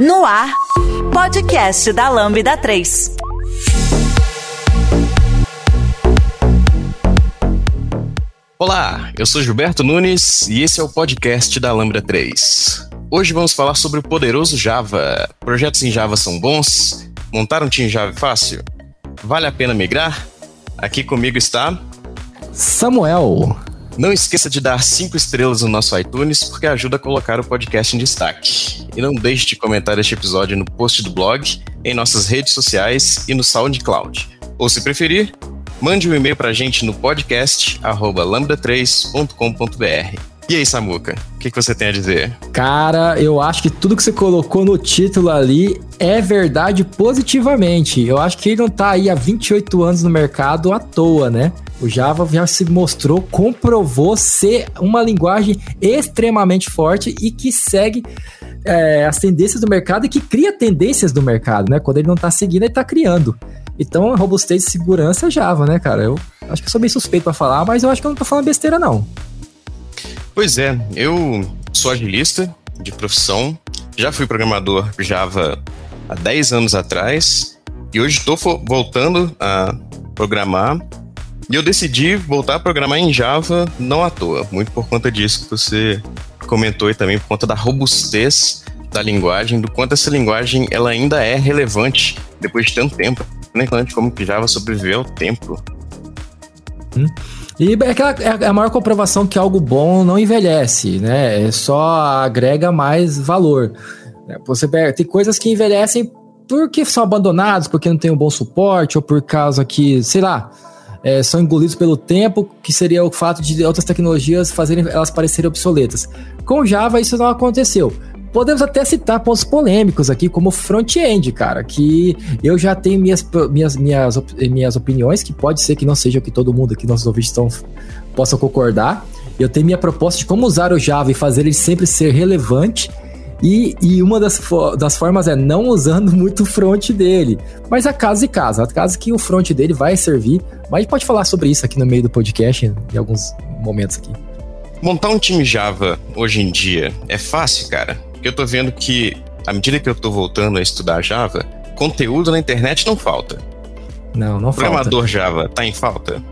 No ar, podcast da Lambda 3. Olá, eu sou Gilberto Nunes e esse é o podcast da Lambda 3. Hoje vamos falar sobre o poderoso Java. Projetos em Java são bons? Montar um time Java é fácil? Vale a pena migrar? Aqui comigo está Samuel. Não esqueça de dar cinco estrelas no nosso iTunes, porque ajuda a colocar o podcast em destaque. E não deixe de comentar este episódio no post do blog, em nossas redes sociais e no SoundCloud. Ou se preferir, mande um e-mail para a gente no podcast lambda3.com.br. E aí, Samuca, o que, que, você tem a dizer? Cara, eu acho que tudo que você colocou no título ali é verdade positivamente. Eu acho que ele não tá aí há 28 anos no mercado à toa, né? O Java já se mostrou, comprovou ser uma linguagem extremamente forte e que segue é, as tendências do mercado e que cria tendências do mercado, né? Quando ele não tá seguindo, ele tá criando. Então, robustez e segurança é Java, né, cara? Eu acho que eu sou bem suspeito para falar, mas eu acho que eu não tô falando besteira, não. Pois é, eu sou agilista de profissão, já fui programador Java há 10 anos atrás e hoje estou voltando a programar e eu decidi voltar a programar em Java não à toa, muito por conta disso que você comentou e também por conta da robustez da linguagem, do quanto essa linguagem ela ainda é relevante depois de tanto tempo. Né? Como que Java sobreviveu ao tempo. Hum. E é, aquela, é a maior comprovação que algo bom não envelhece, né? É só agrega mais valor. Você tem coisas que envelhecem porque são abandonados, porque não tem um bom suporte, ou por causa que, sei lá, é, são engolidos pelo tempo, que seria o fato de outras tecnologias fazerem elas parecerem obsoletas. Com Java isso não aconteceu. Podemos até citar pontos polêmicos aqui, como front-end, cara, que eu já tenho minhas, minhas, minhas, minhas opiniões, que pode ser que não seja o que todo mundo aqui, nossos ouvintes estão, possam concordar. Eu tenho minha proposta de como usar o Java e fazer ele sempre ser relevante. E, e uma das, das formas é não usando muito o front dele. Mas a casa e casa, a casa que o front dele vai servir. Mas a gente pode falar sobre isso aqui no meio do podcast, em alguns momentos aqui. Montar um time Java hoje em dia é fácil, cara? Eu tô vendo que, à medida que eu tô voltando a estudar Java, conteúdo na internet não falta. Não, não falta. Programador Java tá em falta?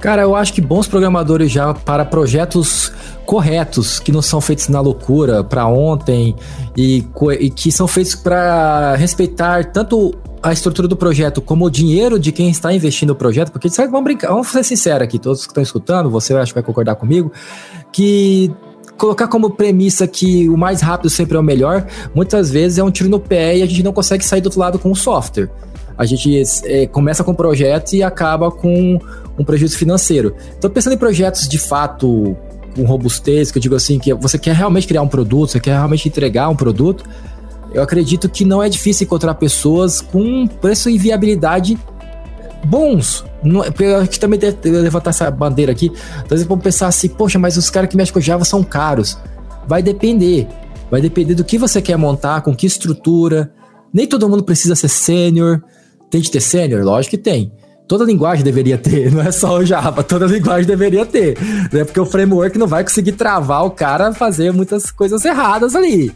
Cara, eu acho que bons programadores Java para projetos corretos, que não são feitos na loucura, para ontem, e, e, que são feitos para respeitar tanto a estrutura do projeto como o dinheiro de quem está investindo no projeto, porque vamos brincar, vamos ser sinceros aqui, todos que estão escutando, você acho que vai concordar comigo, que colocar como premissa que o mais rápido sempre é o melhor, muitas vezes é um tiro no pé e a gente não consegue sair do outro lado com o software. A gente é, começa com um projeto e acaba com um prejuízo financeiro. Então, pensando em projetos de fato com robustez, que eu digo assim, que você quer realmente criar um produto, você quer realmente entregar um produto, eu acredito que não é difícil encontrar pessoas com preço e viabilidade bons. Não, eu acho que também deve levantar essa bandeira aqui. Às vezes vamos pensar assim, poxa, mas os caras que mexem com Java são caros. Vai depender. Vai depender do que você quer montar, com que estrutura. Nem todo mundo precisa ser sênior. Tem de ter sênior? Lógico que tem. Toda linguagem deveria ter, não é só o Java, toda linguagem deveria ter. Né? Porque o framework não vai conseguir travar o cara a fazer muitas coisas erradas ali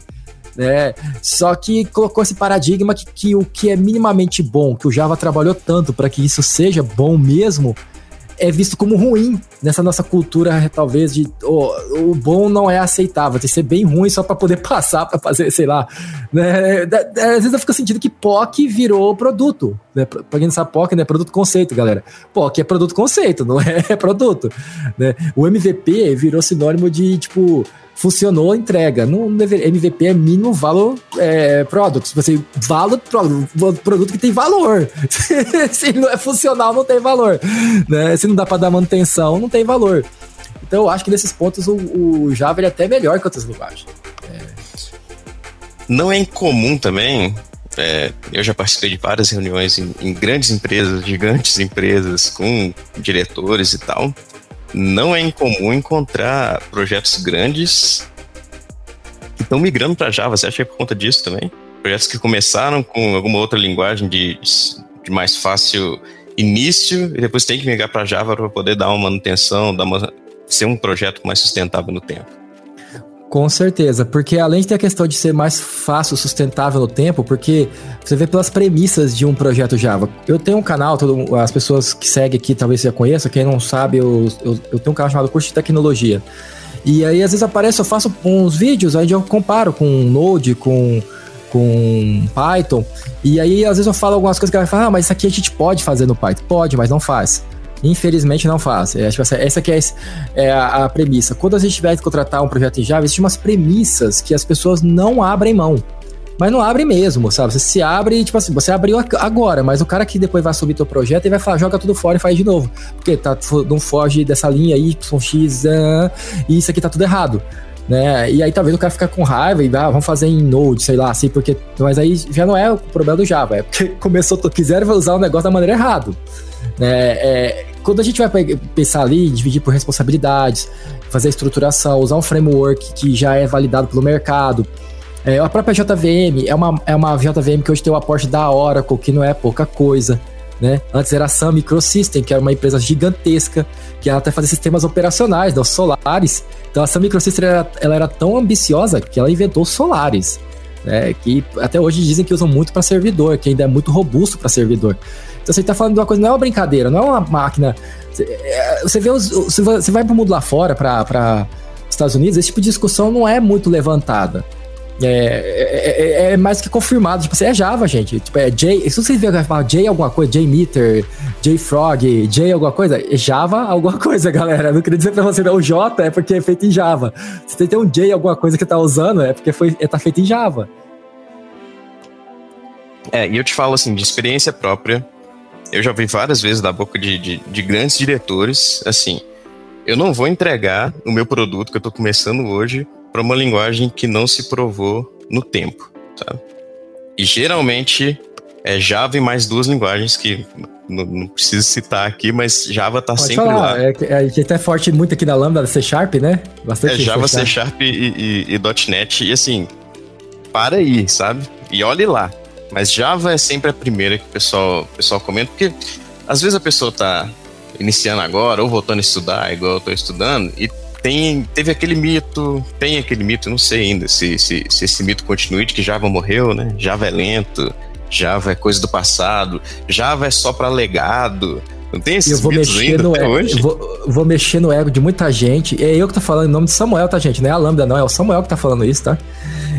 né? Só que colocou esse paradigma que, que o que é minimamente bom, que o Java trabalhou tanto para que isso seja bom mesmo, é visto como ruim nessa nossa cultura, talvez, de oh, o bom não é aceitável, tem que ser bem ruim só para poder passar, para fazer, sei lá. Né? Às vezes eu fico sentindo que POC virou produto. Né? Pra quem não sabe, POC né? produto conceito, galera. POC é produto conceito, não é, é produto. Né? O MVP virou sinônimo de, tipo, funcionou, entrega. No MVP é mínimo valor é, product. Assim, valor produto que tem valor. Se não é funcional, não tem valor. Né? Se não dá para dar manutenção, não tem valor. Então eu acho que nesses pontos o, o Java é até melhor que outras linguagens. É. Não é incomum também. É, eu já participei de várias reuniões em, em grandes empresas, gigantes empresas, com diretores e tal não é incomum encontrar projetos grandes que estão migrando para Java. Você acha que é por conta disso também? Projetos que começaram com alguma outra linguagem de, de mais fácil início e depois tem que migrar para Java para poder dar uma manutenção, dar uma, ser um projeto mais sustentável no tempo. Com certeza, porque além de ter a questão de ser mais fácil, sustentável no tempo, porque você vê pelas premissas de um projeto Java. Eu tenho um canal, todo, as pessoas que seguem aqui talvez já conheçam, quem não sabe, eu, eu, eu tenho um canal chamado Curso de Tecnologia. E aí às vezes aparece, eu faço uns vídeos onde eu comparo com Node, com, com Python, e aí às vezes eu falo algumas coisas que ela fala, ah, mas isso aqui a gente pode fazer no Python. Pode, mas não faz. Infelizmente não faz. É, tipo essa aqui é, é a, a, premissa. Quando a gente tiver que contratar um projeto em Java, existem umas premissas que as pessoas não abrem mão. Mas não abre mesmo, sabe? Você se abre, tipo assim, você abriu agora, mas o cara que depois vai subir teu projeto, ele vai falar, joga tudo fora e faz de novo. Porque tá, não foge dessa linha Y, X, e isso aqui tá tudo errado. Né? E aí talvez o cara fica com raiva e ah, vamos fazer em Node, sei lá, assim, porque. Mas aí já não é o problema do Java, é porque começou, quiseram usar o negócio da maneira errada. Né? É, quando a gente vai pensar ali, dividir por responsabilidades, fazer a estruturação, usar um framework que já é validado pelo mercado. É, a própria JVM é uma, é uma JVM que hoje tem o aporte da Oracle, que não é pouca coisa. Né? Antes era a Sun Microsystem, que era uma empresa gigantesca, que ela até fazia sistemas operacionais, dos solares. Então a Sun Microsystem era, ela era tão ambiciosa que ela inventou solares, né? que até hoje dizem que usam muito para servidor, que ainda é muito robusto para servidor. Então você está falando de uma coisa, não é uma brincadeira, não é uma máquina. Você vê os, você vai para o mundo lá fora, para Estados Unidos, esse tipo de discussão não é muito levantada. É, é, é, é, mais que confirmado. Tipo, você é Java, gente. Tipo, é J. Se você ver falar J alguma coisa, JMeter, JFrog, J alguma coisa, é Java alguma coisa, galera. não queria dizer pra você, não, o J é porque é feito em Java. Se tem um J alguma coisa que tá usando, é porque foi, é, tá feito em Java. É, e eu te falo assim, de experiência própria, eu já vi várias vezes da boca de, de, de grandes diretores, assim, eu não vou entregar o meu produto que eu estou começando hoje para uma linguagem que não se provou no tempo, sabe? E geralmente é Java e mais duas linguagens que não, não preciso citar aqui, mas Java está sempre falar. lá. É, é, é até forte muito aqui na Lambda, C Sharp, né? Bastante é Java, C Sharp, C -Sharp e, e, e .NET. E assim, para aí, sabe? E olhe lá. Mas Java é sempre a primeira que o pessoal, o pessoal comenta, porque às vezes a pessoa está iniciando agora ou voltando a estudar, igual eu estou estudando, e tem, teve aquele mito, tem aquele mito, não sei ainda se, se, se esse mito continua de que Java morreu, né? Java é lento, Java é coisa do passado, Java é só para legado. Não tem esses eu vou mitos mexer ainda no ego, hoje? Eu vou, vou, mexer no ego de muita gente. É eu que tô falando em nome de Samuel, tá, gente? Não é a Lambda, não. É o Samuel que tá falando isso, tá?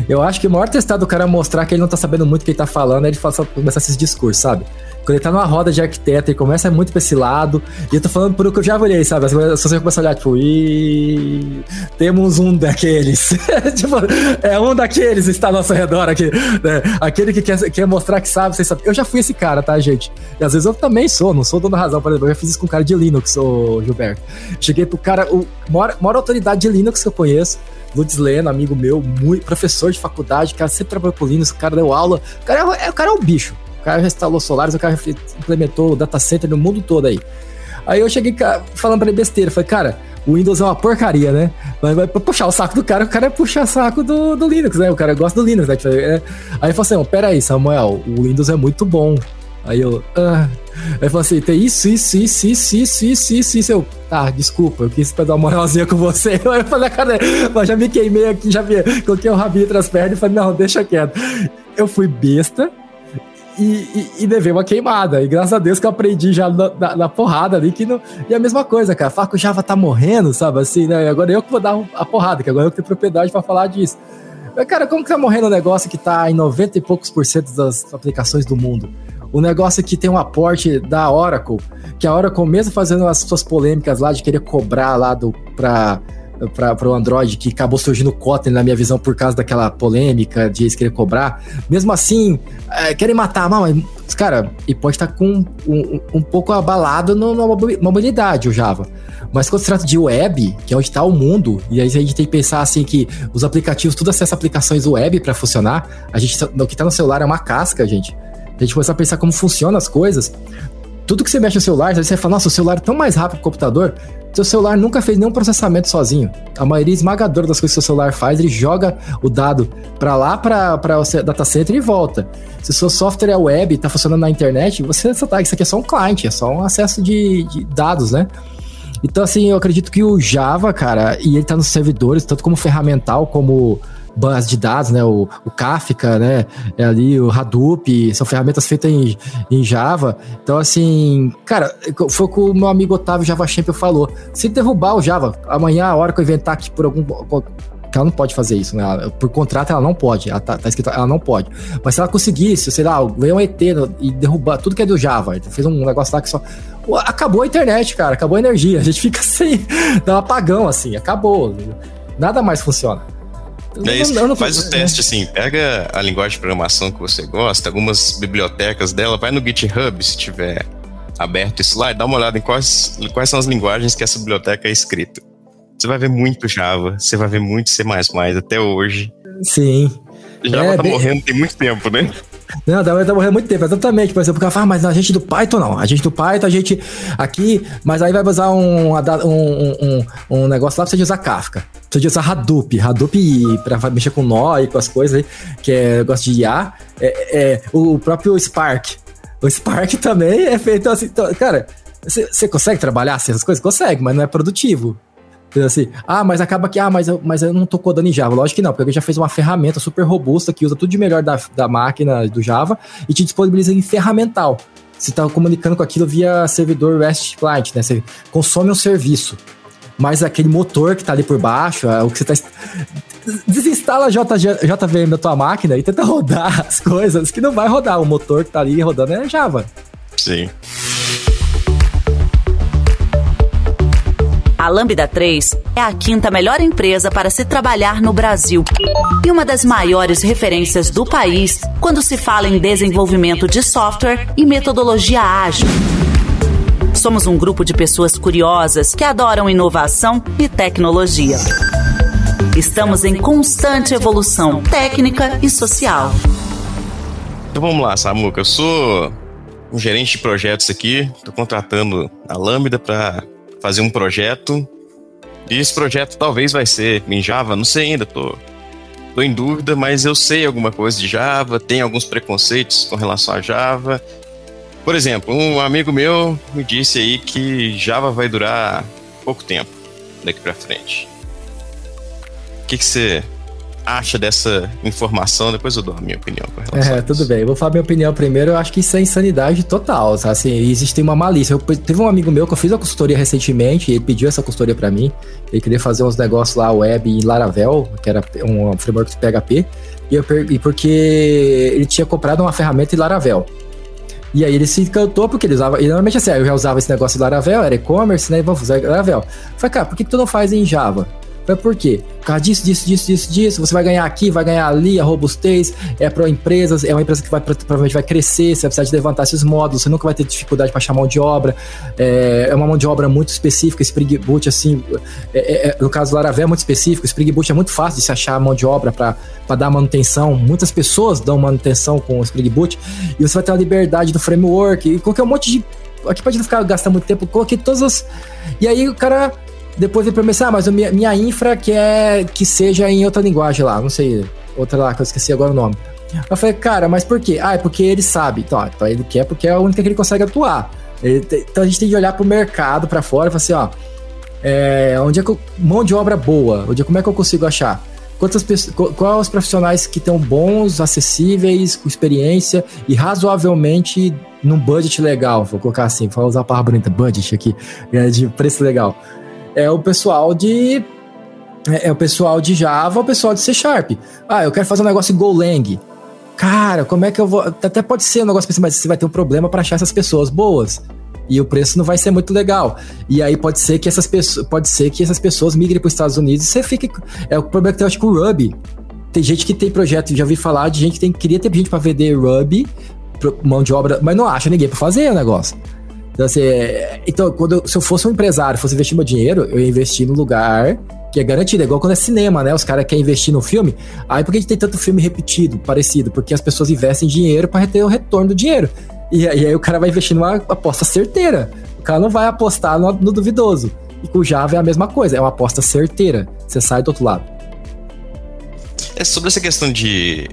Eu acho que o maior testado do cara é mostrar que ele não tá sabendo muito o que ele tá falando, é ele começar esses discursos, sabe? Quando ele tá numa roda de arquiteto e começa muito pra esse lado, e eu tô falando por o que eu já olhei, sabe? Se você começa a olhar, tipo, e temos um daqueles. tipo, é um daqueles está ao nosso redor aqui. Né? Aquele que quer, quer mostrar que sabe, você sabe. Eu já fui esse cara, tá, gente? E às vezes eu também sou, não sou dono razão, por exemplo. Eu já fiz isso com um cara de Linux, ô Gilberto. Cheguei pro cara, o maior, maior autoridade de Linux que eu conheço. Lutz Leno, amigo meu, muito professor de faculdade, cara sempre trabalhou com Linux, o cara deu aula. O cara é, o cara é um bicho. O cara já instalou Solaris, o cara implementou o data center no mundo todo aí. Aí eu cheguei falando pra ele besteira, falei, cara, o Windows é uma porcaria, né? Mas vai puxar o saco do cara, o cara é puxar saco do, do Linux, né? O cara gosta do Linux, né? Tipo, é... Aí ele falou assim, pera aí, Samuel, o Windows é muito bom. Aí eu, ah. Aí falou assim, tem isso, isso, isso, isso, isso, isso, isso, isso. Eu, tá, desculpa, eu quis pra dar uma moralzinha com você. Aí eu falei, cara, mas já me queimei aqui, já vi, coloquei o rabinho entre as pernas e falei, não, deixa quieto. Eu fui besta, e, e, levei uma queimada. E graças a Deus que eu aprendi já na, na, na porrada ali que não. E a mesma coisa, cara. Falar que o Java tá morrendo, sabe? Assim, né? Agora eu que vou dar a porrada, que agora eu tenho propriedade para falar disso. Mas, cara, como que tá morrendo um negócio que tá em 90 e poucos por cento das aplicações do mundo? O negócio que tem um aporte da Oracle, que a Oracle, mesmo fazendo as suas polêmicas lá de querer cobrar lá do, pra para o Android, que acabou surgindo o Kotlin, na minha visão, por causa daquela polêmica de eles querer cobrar. Mesmo assim, é, querem matar, mas, cara, e pode estar tá com um, um, pouco abalado na mobilidade, o Java. Mas quando se trata de web, que é onde está o mundo, e aí a gente tem que pensar assim que os aplicativos, tudo acessa aplicações web para funcionar, a gente, o que está no celular é uma casca, gente. A gente começar a pensar como funcionam as coisas. Tudo que você mexe no celular, você fala, nossa, o celular é tão mais rápido que o computador. Seu celular nunca fez nenhum processamento sozinho. A maioria esmagadora das coisas que seu celular faz, ele joga o dado para lá, para o data center e volta. Se o seu software é web, está funcionando na internet, você tá, isso aqui é só um cliente, é só um acesso de, de dados, né? Então, assim, eu acredito que o Java, cara, e ele tá nos servidores, tanto como ferramental, como base de dados, né? O, o Kafka, né? É ali o Hadoop, são ferramentas feitas em, em Java. Então, assim, cara, foi o que o meu amigo Otávio Java Champion falou. Se derrubar o Java, amanhã, a hora que eu inventar aqui por algum ela não pode fazer isso, né? Por contrato ela não pode, ela tá, tá escrito, ela não pode. Mas se ela conseguisse, sei lá, ganhar um ET e derrubar tudo que é do Java, fez um negócio lá que só. Acabou a internet, cara, acabou a energia. A gente fica sem. dá um apagão, assim, acabou. Nada mais funciona. É isso. Não, não, Faz o teste assim, pega a linguagem de programação que você gosta, algumas bibliotecas dela, vai no GitHub se tiver aberto isso lá e dá uma olhada em quais, quais são as linguagens que essa biblioteca é escrita. Você vai ver muito Java, você vai ver muito C++ até hoje. Sim. Java é, tá bem... morrendo tem muito tempo, né? Não, Java tá morrendo muito tempo, exatamente. Por exemplo, o cara fala, ah, mas a gente do Python não. A gente do Python, a gente aqui, mas aí vai usar um, um, um, um negócio lá pra você usar Kafka. Você usar Hadoop. Hadoop pra mexer com nó e com as coisas aí, que é negócio de IA. É, é, o próprio Spark. O Spark também é feito assim. Então, cara, você consegue trabalhar essas coisas? Consegue, mas não é produtivo. Assim, ah, mas acaba que, ah, mas eu, mas eu não tô codando em Java. Lógico que não, porque ele já fez uma ferramenta super robusta que usa tudo de melhor da, da máquina do Java e te disponibiliza em ferramental. Você está comunicando com aquilo via servidor REST Client, né? Você consome um serviço. Mas aquele motor que tá ali por baixo, é o que você tá. Desinstala JG, JVM da tua máquina e tenta rodar as coisas que não vai rodar. O motor que tá ali rodando é Java. Sim. A Lambda 3 é a quinta melhor empresa para se trabalhar no Brasil e uma das maiores referências do país quando se fala em desenvolvimento de software e metodologia ágil. Somos um grupo de pessoas curiosas que adoram inovação e tecnologia. Estamos em constante evolução técnica e social. Então vamos lá, Samuca. Eu sou um gerente de projetos aqui. Estou contratando a Lambda para fazer um projeto. E esse projeto talvez vai ser em Java, não sei ainda, tô, tô em dúvida, mas eu sei alguma coisa de Java, tem alguns preconceitos com relação a Java. Por exemplo, um amigo meu me disse aí que Java vai durar pouco tempo daqui para frente. O que, que você acha dessa informação, depois eu dou a minha opinião com relação É, tudo bem. Eu vou falar minha opinião primeiro. Eu acho que isso é insanidade total. Tá? Assim, existe uma malícia. Eu, teve um amigo meu que eu fiz a consultoria recentemente, ele pediu essa consultoria para mim. Ele queria fazer uns negócios lá web em Laravel, que era um framework de PHP, e, eu, e porque ele tinha comprado uma ferramenta em Laravel. E aí ele se encantou porque ele usava. E normalmente assim, eu já usava esse negócio de Laravel, era e-commerce, né? Vamos usar Laravel. Falei, cara, por que, que tu não faz em Java? Mas por quê? Por causa disso, disso, disso, disso, disso, você vai ganhar aqui, vai ganhar ali, a robustez é para empresas, é uma empresa que vai, provavelmente vai crescer, você vai precisar de levantar esses módulos, você nunca vai ter dificuldade para achar mão de obra, é, é, uma mão de obra muito específica, Spring Boot, assim, é, é, é no caso do Laravel é muito específico, Spring Boot é muito fácil de se achar mão de obra para dar manutenção, muitas pessoas dão manutenção com o Spring Boot, e você vai ter a liberdade do framework, e qualquer um monte de aqui pode não ficar gastando muito tempo, coloquei todas as. E aí o cara depois ele pensar, ah, mas minha, minha infra quer que seja em outra linguagem lá, não sei, outra lá que eu esqueci agora o nome. Eu falei, cara, mas por quê? Ah, é porque ele sabe. Então, então ele quer porque é a única que ele consegue atuar. Ele, então a gente tem que olhar pro mercado, para fora e falar assim, ó, é, onde é que eu, mão de obra boa, onde, como é que eu consigo achar? Quantas quais os profissionais que estão bons, acessíveis, com experiência e razoavelmente num budget legal, vou colocar assim, vou usar a palavra bonita, budget aqui, é de preço legal é o pessoal de é, é, o pessoal de Java, o pessoal de C Sharp. Ah, eu quero fazer um negócio em Golang. Cara, como é que eu vou. Até pode ser um negócio mas você vai ter um problema para achar essas pessoas boas. E o preço não vai ser muito legal. E aí pode ser que essas pessoas, pode ser que essas pessoas migrem para os Estados Unidos e você fique. É o problema que tem, acho, com o Ruby. Tem gente que tem projeto, já ouvi falar de gente que tem, queria ter gente para vender Ruby, mão de obra, mas não acha ninguém para fazer o negócio. Então, assim, é, então quando eu, se eu fosse um empresário, fosse investir meu dinheiro, eu ia investir no lugar que é garantido. É igual quando é cinema, né? Os caras querem investir no filme. Aí por que a gente tem tanto filme repetido, parecido? Porque as pessoas investem dinheiro para ter o retorno do dinheiro. E, e, aí o cara vai investir numa aposta certeira. O cara não vai apostar no, no duvidoso. E com o Java é a mesma coisa, é uma aposta certeira. Você sai do outro lado. É sobre essa questão de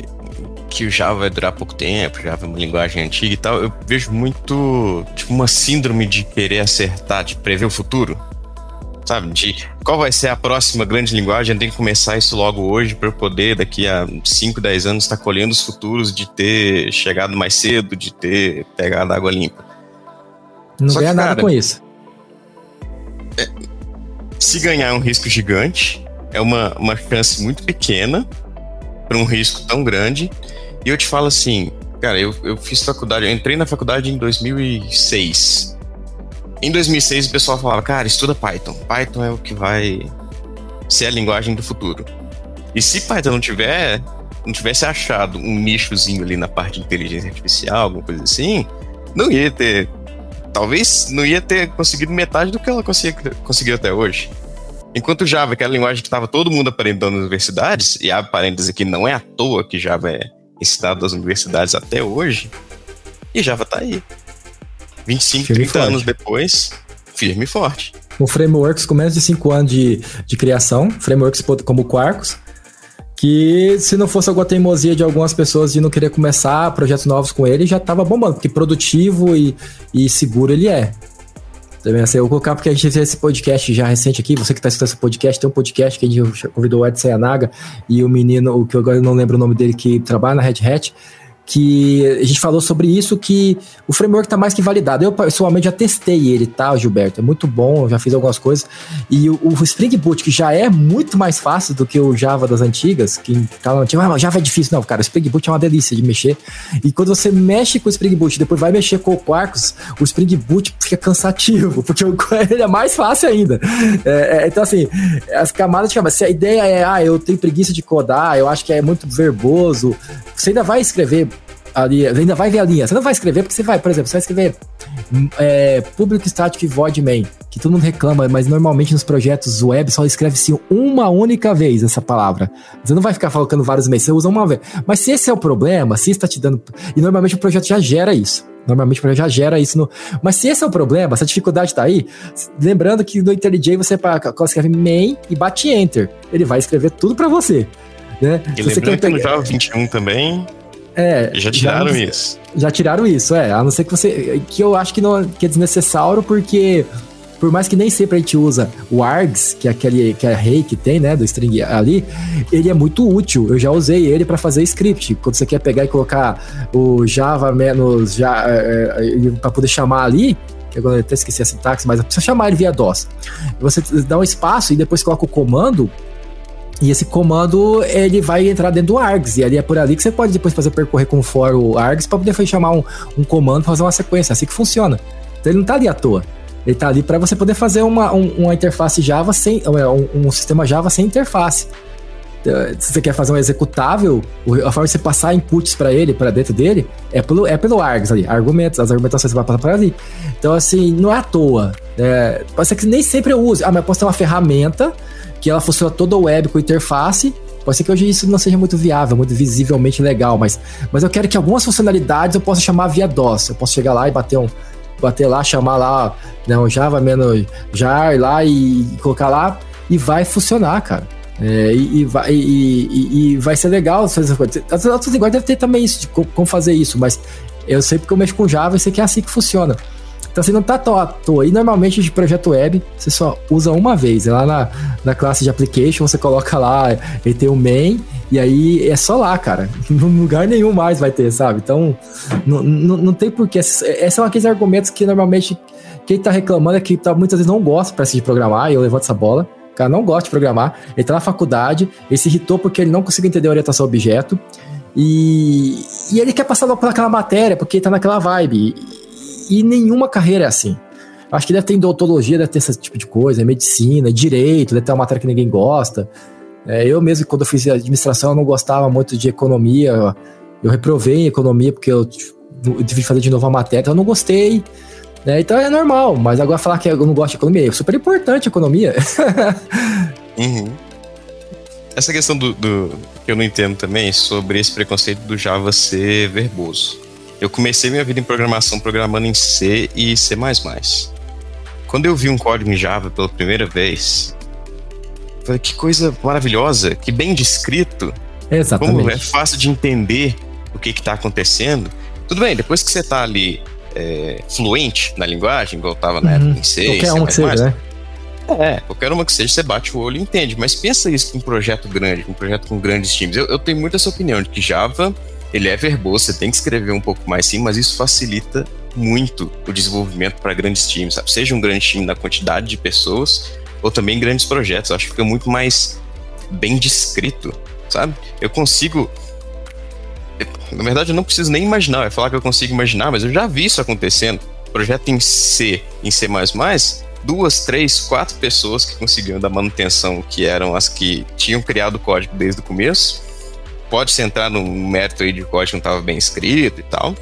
que o Java vai durar pouco tempo, Java é uma linguagem antiga e tal, eu vejo muito, tipo, uma síndrome de querer acertar, de prever o futuro. sabe? De qual vai ser a próxima grande linguagem, tem que começar isso logo hoje para eu poder, daqui a 5, 10 anos, estar tá colhendo os futuros de ter chegado mais cedo, de ter pegado água limpa. Não Só ganha que, nada cara, com isso. É, se ganhar é um risco gigante, é uma, uma chance muito pequena para um risco tão grande. E eu te falo assim, cara, eu, eu fiz faculdade, eu entrei na faculdade em 2006. Em 2006 o pessoal falava, cara, estuda Python. Python é o que vai ser a linguagem do futuro. E se Python não tiver, não tivesse achado um nichozinho ali na parte de inteligência artificial, alguma coisa assim, não ia ter, talvez não ia ter conseguido metade do que ela conseguiu, até hoje. Enquanto Java, que é a linguagem que estava todo mundo aprendendo nas universidades, e há parênteses aqui, não é à toa que Java é ensinado nas universidades até hoje, e Java está aí. 25, firme 30 anos depois, firme e forte. Com frameworks com menos de 5 anos de, de criação, frameworks como Quarkus, que se não fosse alguma teimosia de algumas pessoas de não querer começar projetos novos com ele, já estava bombando, porque produtivo e, e seguro ele é. Também assim, eu vou colocar porque a gente fez esse podcast já recente aqui. Você que está escutando esse podcast, tem um podcast que a gente convidou o Edson Yanaga e o menino, o que eu agora não lembro o nome dele, que trabalha na Red Hat que a gente falou sobre isso, que o framework está mais que validado. Eu, pessoalmente, já testei ele, tá, Gilberto? É muito bom, já fiz algumas coisas. E o, o Spring Boot, que já é muito mais fácil do que o Java das antigas, que tá no antigo, ah, Java é difícil. Não, cara, o Spring Boot é uma delícia de mexer. E quando você mexe com o Spring Boot depois vai mexer com o Quarkus, o Spring Boot fica cansativo, porque ele é mais fácil ainda. É, é, então, assim, as camadas de Se a ideia é, ah, eu tenho preguiça de codar, eu acho que é muito verboso, você ainda vai escrever ali, ainda vai ver a linha. Você não vai escrever porque você vai, por exemplo, você vai escrever é, Public Static Void Main, que todo mundo reclama, mas normalmente nos projetos web só escreve-se uma única vez essa palavra. Você não vai ficar colocando vários meses, você usa uma vez. Mas se esse é o problema, se está te dando. E normalmente o projeto já gera isso. Normalmente o projeto já gera isso no. Mas se esse é o problema, se a dificuldade está aí, lembrando que no IntelliJ você escreve main e bate enter. Ele vai escrever tudo para você. Né? E lembrando que no Java 21 também é, já tiraram já, isso. Já tiraram isso, é. A não ser que você. Que eu acho que, não, que é desnecessário, porque por mais que nem sempre a gente usa o args, que é aquele que é rei que tem, né, do string ali, ele é muito útil. Eu já usei ele para fazer script. Quando você quer pegar e colocar o Java menos já é, é para poder chamar ali, que agora eu até esqueci a sintaxe, mas precisa chamar ele via DOS. Você dá um espaço e depois coloca o comando e esse comando, ele vai entrar dentro do args, e ali é por ali que você pode depois fazer percorrer com for o args para poder chamar um, um comando fazer uma sequência, assim que funciona. Então ele não está ali à toa. Ele está ali para você poder fazer uma, um, uma interface Java sem. Um, um, sistema Java sem interface. Então, se você quer fazer um executável, a forma de você passar inputs para ele, para dentro dele, é pelo, é pelo args ali, argumentos, as argumentações você vai passar para ali. Então, assim, não é à toa. É, pode ser que nem sempre eu use. Ah, mas eu posso ter uma ferramenta que ela funciona toda web com interface. Pode ser que hoje isso não seja muito viável, muito visivelmente legal, mas, mas eu quero que algumas funcionalidades eu possa chamar via DOS. Eu posso chegar lá e bater um, bater lá, chamar lá, né, um Java menos jar lá e, e colocar lá e vai funcionar, cara. É, e, e, vai, e, e, vai ser legal fazer coisas. As outras linguagens devem ter também isso, de como fazer isso, mas eu sei porque eu mexo com Java e sei que é assim que funciona. Então você não tá à toa. E normalmente de projeto web você só usa uma vez. É lá na, na classe de application você coloca lá, ele tem o main, e aí é só lá, cara. Em lugar nenhum mais vai ter, sabe? Então não, não, não tem porquê. Esses são aqueles argumentos que normalmente quem tá reclamando é que tá, muitas vezes não gosta para de programar, e eu levanto essa bola. Cara não gosta de programar, ele tá na faculdade, ele se irritou porque ele não conseguiu entender a orientação objeto. E, e ele quer passar logo aquela matéria, porque ele tá naquela vibe. E nenhuma carreira é assim. Acho que deve ter odontologia, deve ter esse tipo de coisa, medicina, direito, deve ter uma matéria que ninguém gosta. É, eu mesmo, quando eu fiz administração, eu não gostava muito de economia. Eu reprovei em economia porque eu, eu tive que fazer de novo a matéria, então eu não gostei. Né? Então é normal, mas agora falar que eu não gosto de economia é super importante a economia. uhum. Essa questão do, do, que eu não entendo também sobre esse preconceito do Java ser verboso. Eu comecei minha vida em programação programando em C e C++. Quando eu vi um código em Java pela primeira vez, falei, que coisa maravilhosa, que bem descrito. Exatamente. Como é fácil de entender o que está acontecendo. Tudo bem, depois que você está ali é, fluente na linguagem, igual estava na uhum. época em C, Qualquer um que seja, né? É, qualquer uma que seja, você bate o olho e entende. Mas pensa isso com um projeto grande, um projeto com grandes times. Eu, eu tenho muito essa opinião de que Java, ele é verboso, você tem que escrever um pouco mais sim, mas isso facilita muito o desenvolvimento para grandes times, sabe? Seja um grande time na quantidade de pessoas ou também grandes projetos. Eu acho que fica muito mais bem descrito, sabe? Eu consigo. Na verdade, eu não preciso nem imaginar, ia falar que eu consigo imaginar, mas eu já vi isso acontecendo. Projeto em C, em C, duas, três, quatro pessoas que conseguiam dar manutenção, que eram as que tinham criado o código desde o começo. Pode-se entrar no mérito aí de código não estava bem escrito e tal.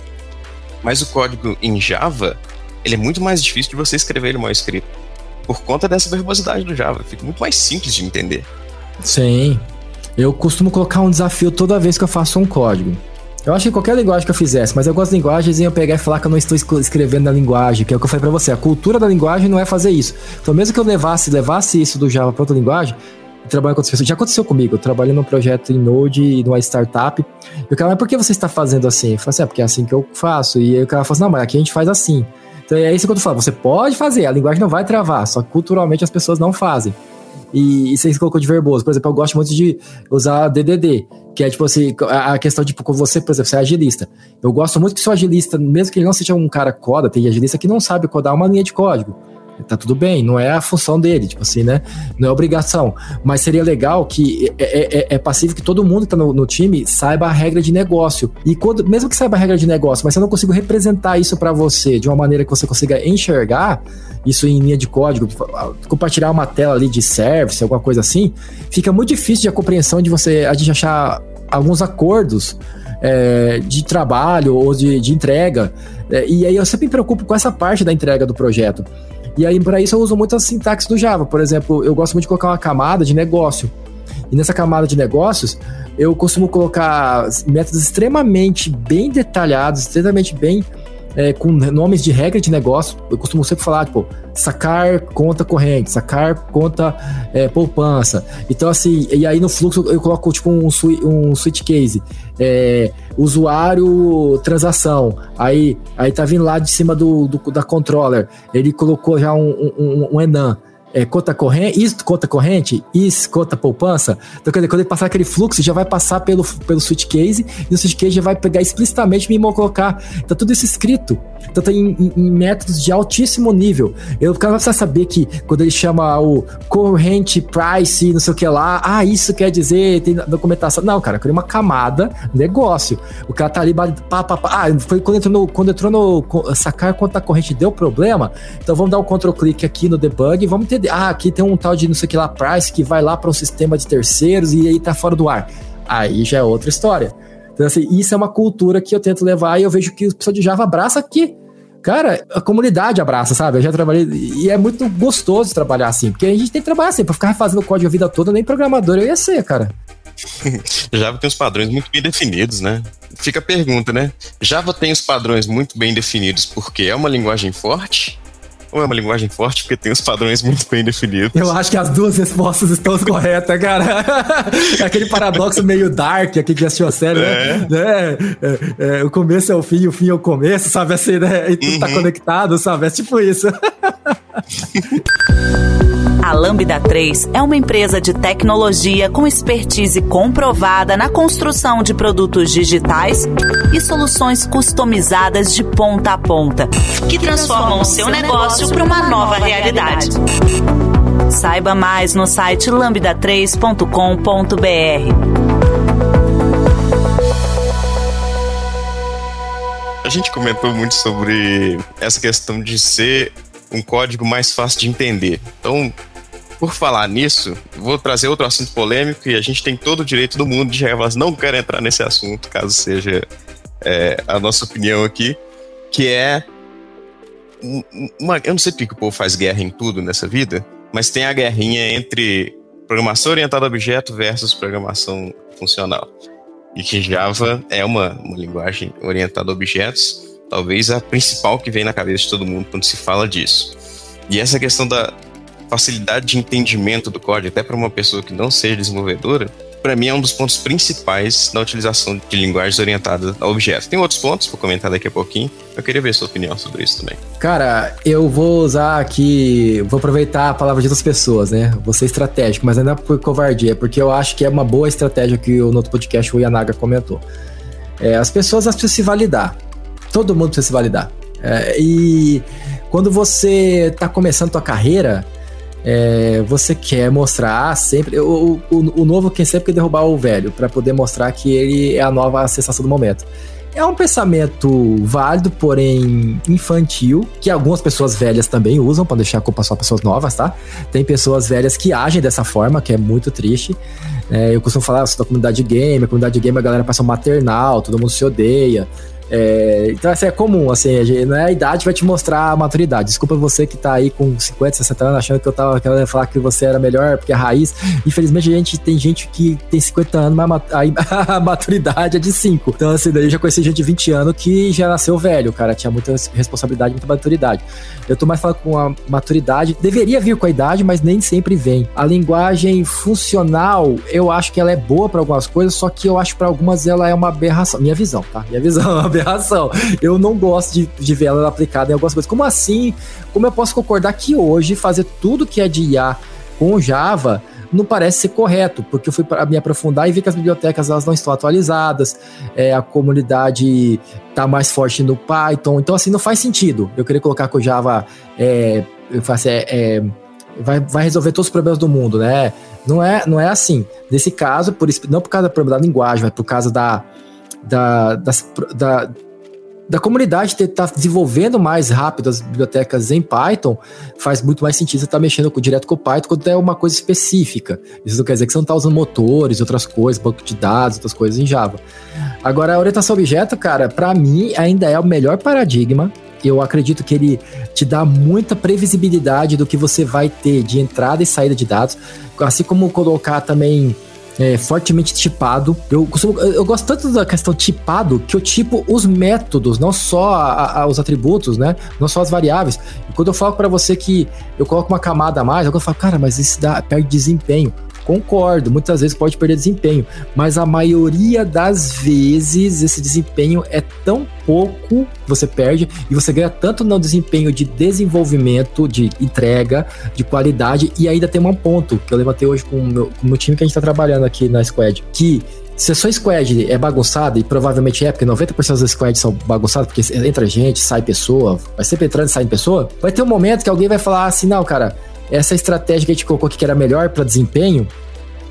Mas o código em Java, ele é muito mais difícil de você escrever ele mal escrito. Por conta dessa verbosidade do Java. Fica muito mais simples de entender. Sim. Eu costumo colocar um desafio toda vez que eu faço um código. Eu acho que qualquer linguagem que eu fizesse, mas de linguagens eu pegar e falar que eu não estou escrevendo na linguagem, que é o que eu falei pra você. A cultura da linguagem não é fazer isso. Então, mesmo que eu levasse, levasse isso do Java para outra linguagem, trabalho com outras pessoas. Já aconteceu comigo. Eu trabalho num projeto em Node, numa startup. E o cara, mas por que você está fazendo assim? Eu falei assim, é porque é assim que eu faço. E aí o cara falou assim, não, mas aqui a gente faz assim. Então é isso que eu falando. Você pode fazer, a linguagem não vai travar, só que culturalmente as pessoas não fazem. E, e você colocou de verboso. Por exemplo, eu gosto muito de usar DDD, que é tipo assim, a questão de tipo, você, por exemplo, você é agilista. Eu gosto muito que seu agilista, mesmo que ele não seja um cara coda, tem agilista que não sabe codar uma linha de código tá tudo bem, não é a função dele, tipo assim, né? Não é obrigação. Mas seria legal que é, é, é, é passivo que todo mundo que tá no, no, time saiba a regra de negócio. E quando, mesmo que saiba a regra de negócio, mas se eu não consigo representar isso para você de uma maneira que você consiga enxergar isso em linha de código, compartilhar uma tela ali de service, alguma coisa assim, fica muito difícil de compreensão de você a gente achar alguns acordos é, de trabalho ou de, de entrega. É, e aí eu sempre me preocupo com essa parte da entrega do projeto. E aí, para isso, eu uso muito a sintaxe do Java. Por exemplo, eu gosto muito de colocar uma camada de negócio. E nessa camada de negócios, eu costumo colocar métodos extremamente bem detalhados, extremamente bem é, com nomes de regra de negócio. Eu costumo sempre falar, tipo, sacar conta corrente, sacar conta é, poupança. Então, assim, e aí no fluxo eu coloco, tipo, um, um switch case. É, usuário transação. Aí, aí tá vindo lá de cima do, do da controller. Ele colocou já um, um, um enum é, conta corrente, isso conta corrente, isso conta poupança. Então, quer dizer, quando ele passar aquele fluxo, já vai passar pelo, pelo switch case e o switch case já vai pegar explicitamente e me colocar. Tá tudo isso escrito. Então, tem em, em, métodos de altíssimo nível. Eu, vai precisar saber que quando ele chama o corrente price, não sei o que lá, ah, isso quer dizer, tem documentação. Não, cara, eu queria uma camada, negócio. O cara tá ali, pá, pá, pá. Ah, foi quando entrou no, quando entrou no sacar conta corrente, deu problema. Então, vamos dar um control click aqui no debug vamos ter ah, aqui tem um tal de não sei o que lá, price, que vai lá para um sistema de terceiros e aí tá fora do ar. Aí já é outra história. Então, assim, isso é uma cultura que eu tento levar e eu vejo que o pessoal de Java abraça aqui. Cara, a comunidade abraça, sabe? Eu já trabalhei e é muito gostoso trabalhar assim, porque a gente tem que trabalhar assim, pra ficar fazendo código a vida toda, nem programador eu ia ser, cara. Java tem os padrões muito bem definidos, né? Fica a pergunta, né? Java tem os padrões muito bem definidos porque é uma linguagem forte ou é uma linguagem forte porque tem os padrões muito bem definidos? Eu acho que as duas respostas estão corretas, cara. Aquele paradoxo meio dark aqui que assistiu a série, né? é. né? É, é, o começo é o fim, o fim é o começo, sabe assim, né? E tudo tá uhum. tá conectado, sabe? É tipo isso. A Lambda 3 é uma empresa de tecnologia com expertise comprovada na construção de produtos digitais e soluções customizadas de ponta a ponta, que transformam o seu negócio para uma nova realidade. Saiba mais no site lambda3.com.br. A gente comentou muito sobre essa questão de ser um código mais fácil de entender. Então, por falar nisso, vou trazer outro assunto polêmico e a gente tem todo o direito do mundo de revelar, não quero entrar nesse assunto, caso seja é, a nossa opinião aqui, que é uma, eu não sei porque o povo faz guerra em tudo nessa vida, mas tem a guerrinha entre programação orientada a objeto versus programação funcional. E que Java é uma, uma linguagem orientada a objetos, talvez a principal que vem na cabeça de todo mundo quando se fala disso. E essa questão da facilidade de entendimento do código, até para uma pessoa que não seja desenvolvedora, para mim é um dos pontos principais da utilização de linguagens orientadas a objetos. Tem outros pontos, vou comentar daqui a pouquinho. Eu queria ver sua opinião sobre isso também. Cara, eu vou usar aqui, vou aproveitar a palavra de outras pessoas, né? Vou ser estratégico, mas não é por covardia, é porque eu acho que é uma boa estratégia que o no outro podcast o Yanaga comentou. É, as pessoas elas precisam se validar. Todo mundo precisa se validar. É, e quando você está começando a tua carreira, é, você quer mostrar sempre. O, o, o, novo quem sempre quer derrubar o velho, para poder mostrar que ele é a nova sensação do momento. É um pensamento válido, porém infantil, que algumas pessoas velhas também usam, para deixar a culpa só pessoas novas, tá? Tem pessoas velhas que agem dessa forma, que é muito triste. É, eu costumo falar da comunidade game, a comunidade game a galera passa um maternal, todo mundo se odeia. É, então, assim, é comum, assim, não é a idade vai te mostrar a maturidade. Desculpa você que tá aí com 50, 60 anos achando que eu tava querendo falar que você era melhor porque é raiz. Infelizmente, a gente tem gente que tem 50 anos, mas a maturidade é de 5. Então, assim, daí eu já conheci gente de 20 anos que já nasceu velho, cara. Tinha muita responsabilidade, muita maturidade. Eu tô mais falando com a maturidade. Deveria vir com a idade, mas nem sempre vem. A linguagem funcional, eu acho que ela é boa para algumas coisas, só que eu acho para algumas ela é uma aberração. Minha visão, tá? Minha visão é uma aberração. Eu não gosto de, de ver ela aplicada em algumas coisas. Como assim? Como eu posso concordar que hoje fazer tudo que é de IA com Java não parece ser correto, porque eu fui para me aprofundar e vi que as bibliotecas elas não estão atualizadas, é, a comunidade está mais forte no Python, então assim não faz sentido. Eu queria colocar que o Java é, faço, é, é, vai, vai resolver todos os problemas do mundo, né? Não é, não é assim. Nesse caso, por, não por causa do problema da linguagem, mas por causa da, da, das, da, da comunidade estar tá desenvolvendo mais rápido as bibliotecas em Python, faz muito mais sentido você estar tá mexendo com, direto com o Python quando é uma coisa específica. Isso não quer dizer que você não está usando motores, outras coisas, banco de dados, outras coisas em Java. Agora, a orientação objeto, cara, para mim ainda é o melhor paradigma. Eu acredito que ele te dá muita previsibilidade do que você vai ter de entrada e saída de dados, assim como colocar também é, fortemente tipado. Eu, costumo, eu gosto tanto da questão tipado que eu tipo os métodos, não só a, a, os atributos, né? Não só as variáveis. E quando eu falo para você que eu coloco uma camada a mais, eu falo, cara, mas isso dá, perde desempenho. Concordo, muitas vezes pode perder desempenho, mas a maioria das vezes esse desempenho é tão pouco que você perde e você ganha tanto no desempenho de desenvolvimento, de entrega, de qualidade e ainda tem um ponto que eu levantei hoje com o meu, com o meu time que a gente está trabalhando aqui na Squad, que se a sua squad é bagunçada, e provavelmente é, porque 90% das squads são bagunçadas, porque entra gente, sai pessoa, vai sempre entrando e saindo pessoa, vai ter um momento que alguém vai falar assim, não, cara, essa estratégia que a gente colocou aqui que era melhor para desempenho,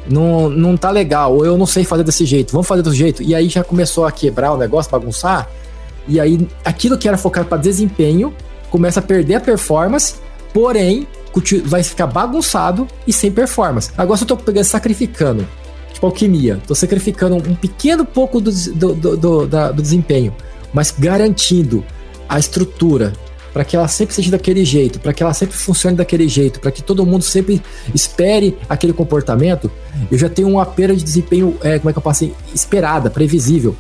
não, não tá legal, ou eu não sei fazer desse jeito, vamos fazer desse jeito. E aí já começou a quebrar o negócio, bagunçar, e aí aquilo que era focado para desempenho começa a perder a performance, porém vai ficar bagunçado e sem performance. Agora eu tô pegando, sacrificando, tipo alquimia, tô sacrificando um pequeno pouco do, do, do, do, da, do desempenho, mas garantindo a estrutura, para que ela sempre seja daquele jeito, para que ela sempre funcione daquele jeito, para que todo mundo sempre espere aquele comportamento, eu já tenho uma perda de desempenho, é, como é que eu posso esperada, previsível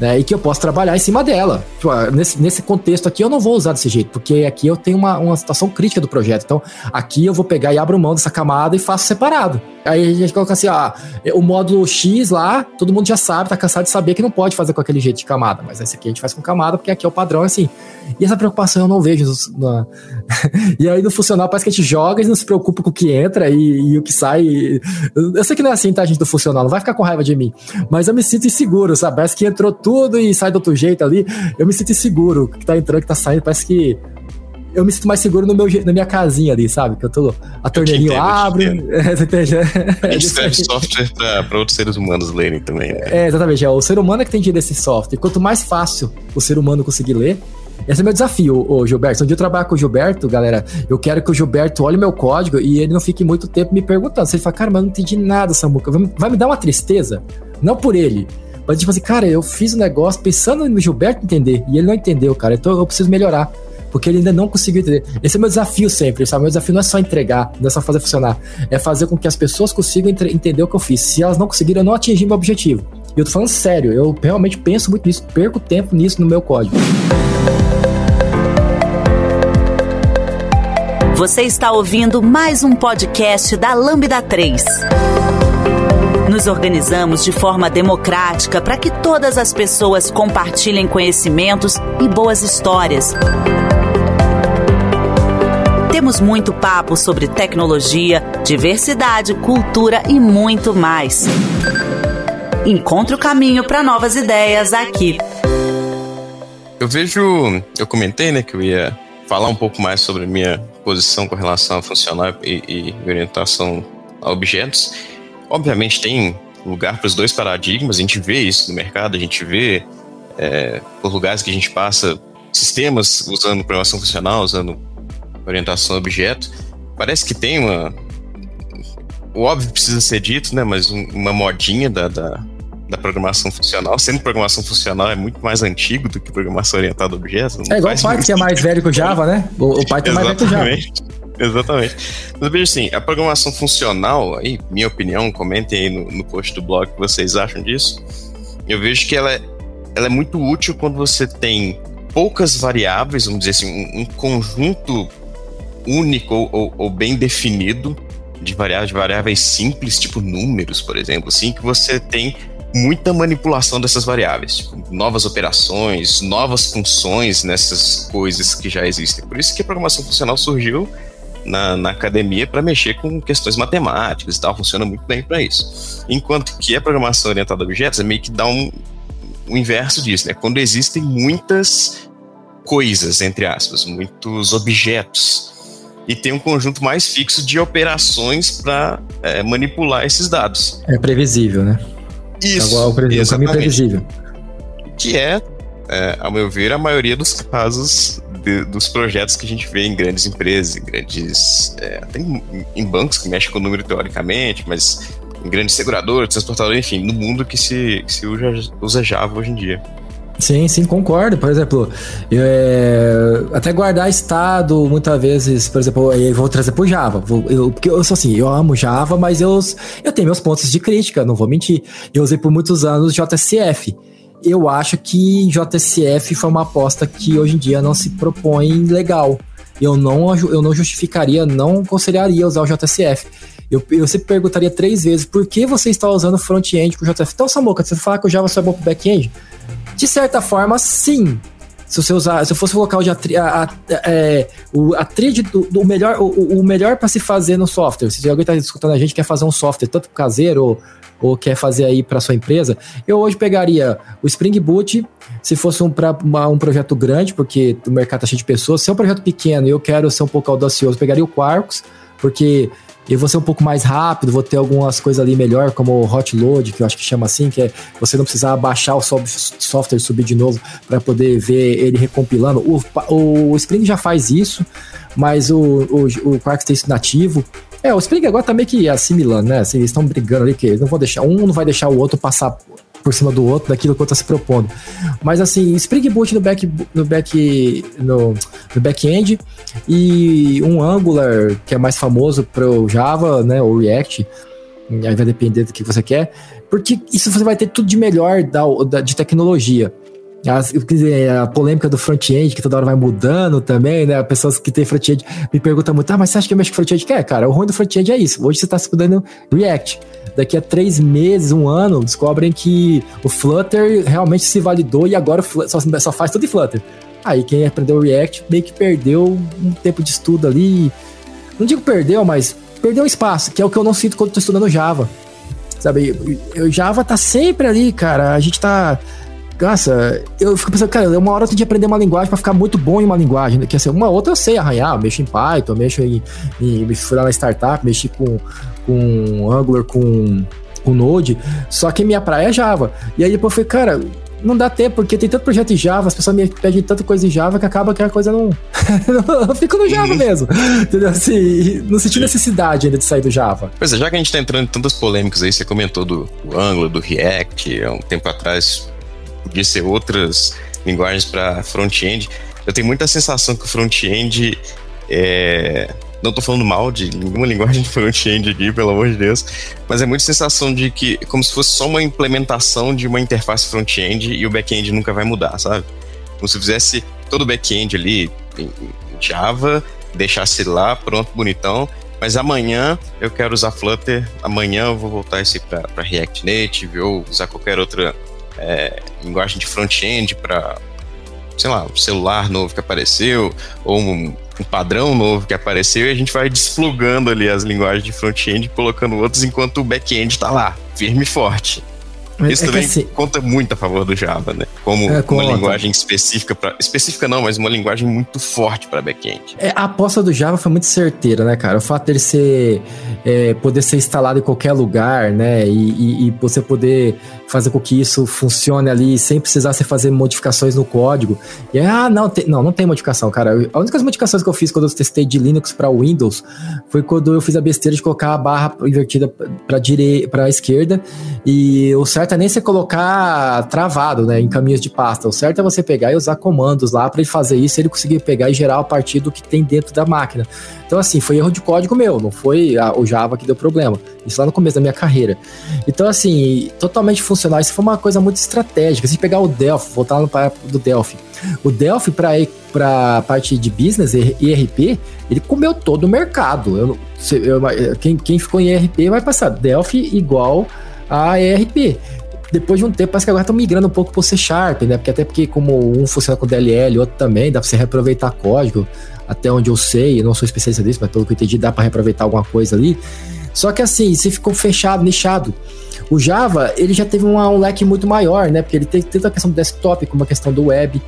né? E que eu posso trabalhar em cima dela. Tipo, ah, nesse, nesse contexto aqui eu não vou usar desse jeito, porque aqui eu tenho uma, uma situação crítica do projeto. Então, aqui eu vou pegar e abro mão dessa camada e faço separado. Aí a gente coloca assim, ah, o módulo X lá, todo mundo já sabe, tá cansado de saber que não pode fazer com aquele jeito de camada. Mas esse aqui a gente faz com camada, porque aqui é o padrão, assim. E essa preocupação eu não vejo. Na... e aí no funcional parece que a gente joga e não se preocupa com o que entra e, e o que sai. Eu sei que não é assim, tá, gente, do funcional, não vai ficar com raiva de mim. Mas eu me sinto inseguro, sabe? Parece que entrou tudo tudo e sai do outro jeito ali, eu me sinto inseguro. O que tá entrando, o que tá saindo, parece que eu me sinto mais seguro no meu, na minha casinha ali, sabe? Que eu tô. A torneirinha abre. É, você entende? A gente escreve software para outros seres humanos lerem também. Né? É, exatamente. É o ser humano é que tem direito desse software. Quanto mais fácil o ser humano conseguir ler, esse é meu desafio, ô Gilberto. Um dia eu trabalhar com o Gilberto, galera, eu quero que o Gilberto olhe meu código e ele não fique muito tempo me perguntando. Ele fala, cara, mas eu não entendi nada, Samuca, vai me dar uma tristeza? Não por ele, mas tipo assim, cara, eu fiz o um negócio pensando no Gilberto entender, e ele não entendeu, cara, então eu preciso melhorar. Porque ele ainda não conseguiu entender. Esse é meu desafio sempre, sabe? Meu desafio não é só entregar, não é só fazer funcionar. É fazer com que as pessoas consigam entender o que eu fiz. Se elas não conseguirem, eu não atingi meu objetivo. E eu tô falando sério, eu realmente penso muito nisso, perco tempo nisso no meu código. Você está ouvindo mais um podcast da Lambda 3. Nos organizamos de forma democrática para que todas as pessoas compartilhem conhecimentos e boas histórias. Temos muito papo sobre tecnologia, diversidade, cultura e muito mais. Encontre o caminho para novas ideias aqui. Eu vejo, eu comentei, né, que eu ia falar um pouco mais sobre minha posição com relação a funcional e, e orientação a objetos. Obviamente tem lugar para os dois paradigmas, a gente vê isso no mercado, a gente vê é, por lugares que a gente passa sistemas usando programação funcional, usando orientação a objeto. Parece que tem uma. O óbvio precisa ser dito, né? Mas um, uma modinha da, da, da, programação funcional. Sendo programação funcional é muito mais antigo do que programação orientada a objetos. É igual o Python que é mais velho que o Java, né? O, o Python é mais velho que o Java. Exatamente. Mas veja assim, a programação funcional, aí, minha opinião, comentem aí no, no post do blog o que vocês acham disso. Eu vejo que ela é, ela é muito útil quando você tem poucas variáveis, vamos dizer assim, um, um conjunto único ou, ou, ou, bem definido de variáveis, variáveis simples, tipo números, por exemplo, assim, que você tem muita manipulação dessas variáveis, tipo, novas operações, novas funções nessas coisas que já existem. Por isso que a programação funcional surgiu na, na academia para mexer com questões matemáticas e tal, funciona muito bem para isso. Enquanto que a programação orientada a objetos é meio que dá um, o inverso disso, né? Quando existem muitas coisas, entre aspas, muitos objetos, e tem um conjunto mais fixo de operações para é, manipular esses dados. É previsível, né? Isso. É o, previsível, o caminho previsível. Que é, é, ao meu ver, a maioria dos casos de, dos projetos que a gente vê em grandes empresas, em grandes. É, tem em bancos que mexem com o número teoricamente, mas em grandes seguradoras, transportadoras, enfim, no mundo que se, que se usa, usa Java hoje em dia. Sim, sim, concordo. Por exemplo, é, até guardar estado, muitas vezes, por exemplo, eu vou trazer pro Java. Vou, eu, porque eu sou assim, eu amo Java, mas eu, eu tenho meus pontos de crítica, não vou mentir. Eu usei por muitos anos JSF eu acho que JSF foi uma aposta que hoje em dia não se propõe legal. Eu não, eu não justificaria, não aconselharia usar o JSF. Eu, eu sempre perguntaria três vezes por que você está usando front-end com JSF. Então, Samuca, você fala que o Java só é bom para back-end? De certa forma, sim. Se você usar, se eu fosse colocar o, a, a, a, é, o, a tríade do, do, melhor, o, o melhor para se fazer no software. Se alguém está escutando a gente quer fazer um software tanto caseiro ou ou quer fazer aí para sua empresa, eu hoje pegaria o Spring Boot, se fosse um, pra, uma, um projeto grande, porque o mercado está cheio de pessoas. Se é um projeto pequeno e eu quero ser um pouco audacioso, pegaria o Quarkus, porque eu vou ser um pouco mais rápido, vou ter algumas coisas ali melhor, como o hot load, que eu acho que chama assim, que é você não precisar baixar o software e subir de novo para poder ver ele recompilando. O, o Spring já faz isso, mas o, o, o Quarkus tem isso nativo. É, o Spring agora tá meio que assimilando, né? Assim, eles estão brigando ali, que não vão deixar, um não vai deixar o outro passar por cima do outro daquilo que o outro tá se propondo. Mas assim, Spring Boot no back no back no, no back-end e um Angular que é mais famoso para o Java, né, ou React, aí vai depender do que você quer, porque isso você vai ter tudo de melhor da, da de tecnologia. As, a polêmica do front-end, que toda hora vai mudando também, né? Pessoas que têm front-end me perguntam muito, ah, mas você acha que eu mexo com front-end? Quer, cara, o ruim do front-end é isso. Hoje você está estudando React. Daqui a três meses, um ano, descobrem que o Flutter realmente se validou e agora só, só faz tudo em Flutter. Aí quem aprendeu React meio que perdeu um tempo de estudo ali. Não digo perdeu, mas perdeu espaço, que é o que eu não sinto quando estou estudando Java. Sabe, o Java tá sempre ali, cara. A gente tá nossa, eu fico pensando, cara, uma hora eu tenho que aprender uma linguagem para ficar muito bom em uma linguagem. Né? Que assim, uma outra eu sei arranhar, eu mexo em Python, mexo em, em me fui lá na startup, mexi com, com Angular, com, com Node. Só que minha praia é Java. E aí depois eu falei, cara, não dá tempo, porque tem tanto projeto em Java, as pessoas me pedem tanta coisa em Java que acaba que a coisa não. eu fico no Java mesmo. Entendeu? Assim, não senti necessidade ainda de sair do Java. Pois é, já que a gente tá entrando em tantas polêmicas aí, você comentou do, do Angular, do React, há um tempo atrás podia ser outras linguagens para front-end. Eu tenho muita sensação que o front-end é. Não estou falando mal de nenhuma linguagem de front-end aqui, pelo amor de Deus, mas é muita sensação de que, como se fosse só uma implementação de uma interface front-end e o back-end nunca vai mudar, sabe? Como se fizesse todo o back-end ali em Java, deixasse lá, pronto, bonitão, Mas amanhã eu quero usar Flutter. Amanhã eu vou voltar esse para React Native ou usar qualquer outra é, linguagem de front-end para, sei lá, um celular novo que apareceu ou um, um, padrão novo que apareceu e a gente vai desplugando ali as linguagens de front-end, colocando outros enquanto o back-end está lá, firme e forte. Isso é também assim, conta muito a favor do Java, né? Como é, uma linguagem específica para específica não, mas uma linguagem muito forte para back-end. É, a aposta do Java foi muito certeira, né, cara? O fato dele ser é, poder ser instalado em qualquer lugar, né? E, e, e, você poder fazer com que isso funcione ali sem precisar você fazer modificações no código. E ah, não, tem, não, não tem modificação, cara. A única modificações que eu fiz quando eu testei de Linux para Windows foi quando eu fiz a besteira de colocar a barra invertida para direita, para esquerda e o certo é nem você colocar travado, né, em caminhos de pasta. O certo é você pegar e usar comandos lá para ele fazer isso, ele conseguir pegar e gerar a partir do que tem dentro da máquina. Então, assim, foi erro de código meu, não foi a, o Java que deu problema. Isso lá no começo da minha carreira. Então, assim, totalmente funcional. Isso foi uma coisa muito estratégica. Se pegar o Delphi, voltar no para do Delphi. O Delphi, para parte de business e ERP, ele comeu todo o mercado. Eu, eu, quem, quem ficou em ERP vai passar Delphi igual a ERP depois de um tempo, parece que agora estão migrando um pouco pro C Sharp, né? Porque até porque, como um funciona com DLL, outro também, dá pra você reaproveitar código, até onde eu sei, eu não sou especialista nisso, mas pelo que eu entendi, dá para reaproveitar alguma coisa ali. Só que assim, se ficou fechado, nichado. O Java, ele já teve uma, um leque muito maior, né? Porque ele tem tanto a questão do desktop como a questão do web.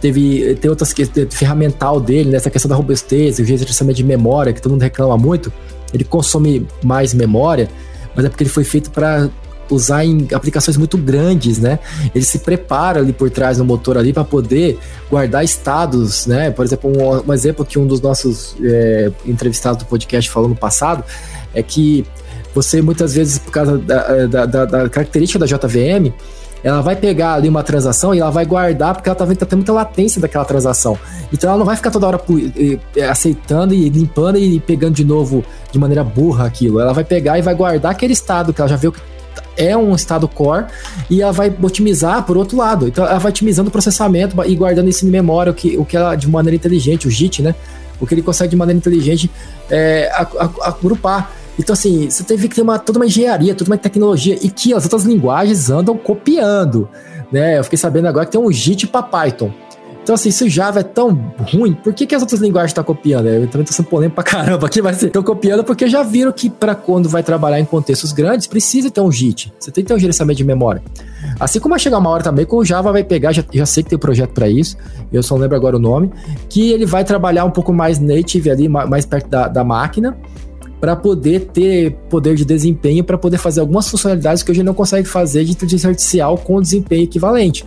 Teve, tem outras questões ferramental dele, né? questão da robustez, o gerenciamento de memória, que todo mundo reclama muito. Ele consome mais memória, mas é porque ele foi feito para usar em aplicações muito grandes, né? Ele se prepara ali por trás no motor ali para poder guardar estados, né? Por exemplo, um, um exemplo que um dos nossos é, entrevistados do podcast falou no passado é que você muitas vezes, por causa da, da, da, da característica da JVM, ela vai pegar ali uma transação e ela vai guardar porque ela tá vendo que tá muita latência daquela transação. Então ela não vai ficar toda hora aceitando e limpando e pegando de novo de maneira burra aquilo. Ela vai pegar e vai guardar aquele estado que ela já viu é um estado core e ela vai otimizar por outro lado. Então ela vai otimizando o processamento e guardando isso em memória, o que, o que ela de maneira inteligente, o JIT, né? O que ele consegue de maneira inteligente é, agrupar. Então, assim, você teve que ter uma, toda uma engenharia, toda uma tecnologia e que as outras linguagens andam copiando. Né? Eu fiquei sabendo agora que tem um JIT para Python. Então, assim, se o Java é tão ruim, por que, que as outras linguagens estão tá copiando? Eu também tô sendo polêmico pra caramba aqui, mas estão copiando porque já viram que para quando vai trabalhar em contextos grandes, precisa ter um JIT. Você tem que ter um gerenciamento de memória. Assim como vai chegar uma hora também que o Java vai pegar, já, já sei que tem um projeto para isso, eu só não lembro agora o nome, que ele vai trabalhar um pouco mais native ali, mais perto da, da máquina, para poder ter poder de desempenho, para poder fazer algumas funcionalidades que hoje não consegue fazer de inteligência artificial com desempenho equivalente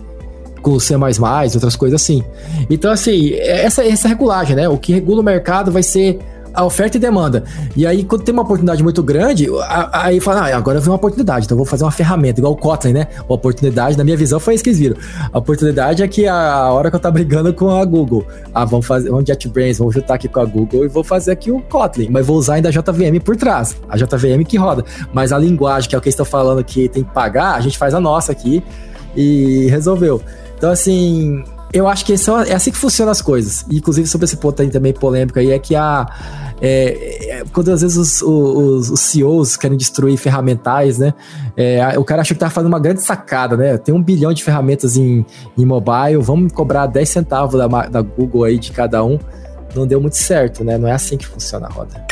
com C++, outras coisas assim. Então, assim, essa, essa regulagem, né? O que regula o mercado vai ser a oferta e demanda. E aí, quando tem uma oportunidade muito grande, aí fala, ah, agora eu vi uma oportunidade, então vou fazer uma ferramenta, igual o Kotlin, né? A oportunidade, na minha visão, foi isso que eles viram. A oportunidade é que a hora que eu tá brigando com a Google, ah, vamos fazer, vamos JetBrains, vamos juntar aqui com a Google e vou fazer aqui o Kotlin, mas vou usar ainda a JVM por trás, a JVM que roda. Mas a linguagem, que é o que eles estão falando que tem que pagar, a gente faz a nossa aqui e resolveu. Então, assim, eu acho que é, é assim que funcionam as coisas. Inclusive, sobre esse ponto aí também polêmico aí, é que a. É, é, quando às vezes os, os, os, CEOs querem destruir ferramentais, né? É, o cara achou que tava fazendo uma grande sacada, né? Tem um bilhão de ferramentas em, em mobile, vamos cobrar 10 centavos da, da Google aí de cada um. Não deu muito certo, né? Não é assim que funciona a roda.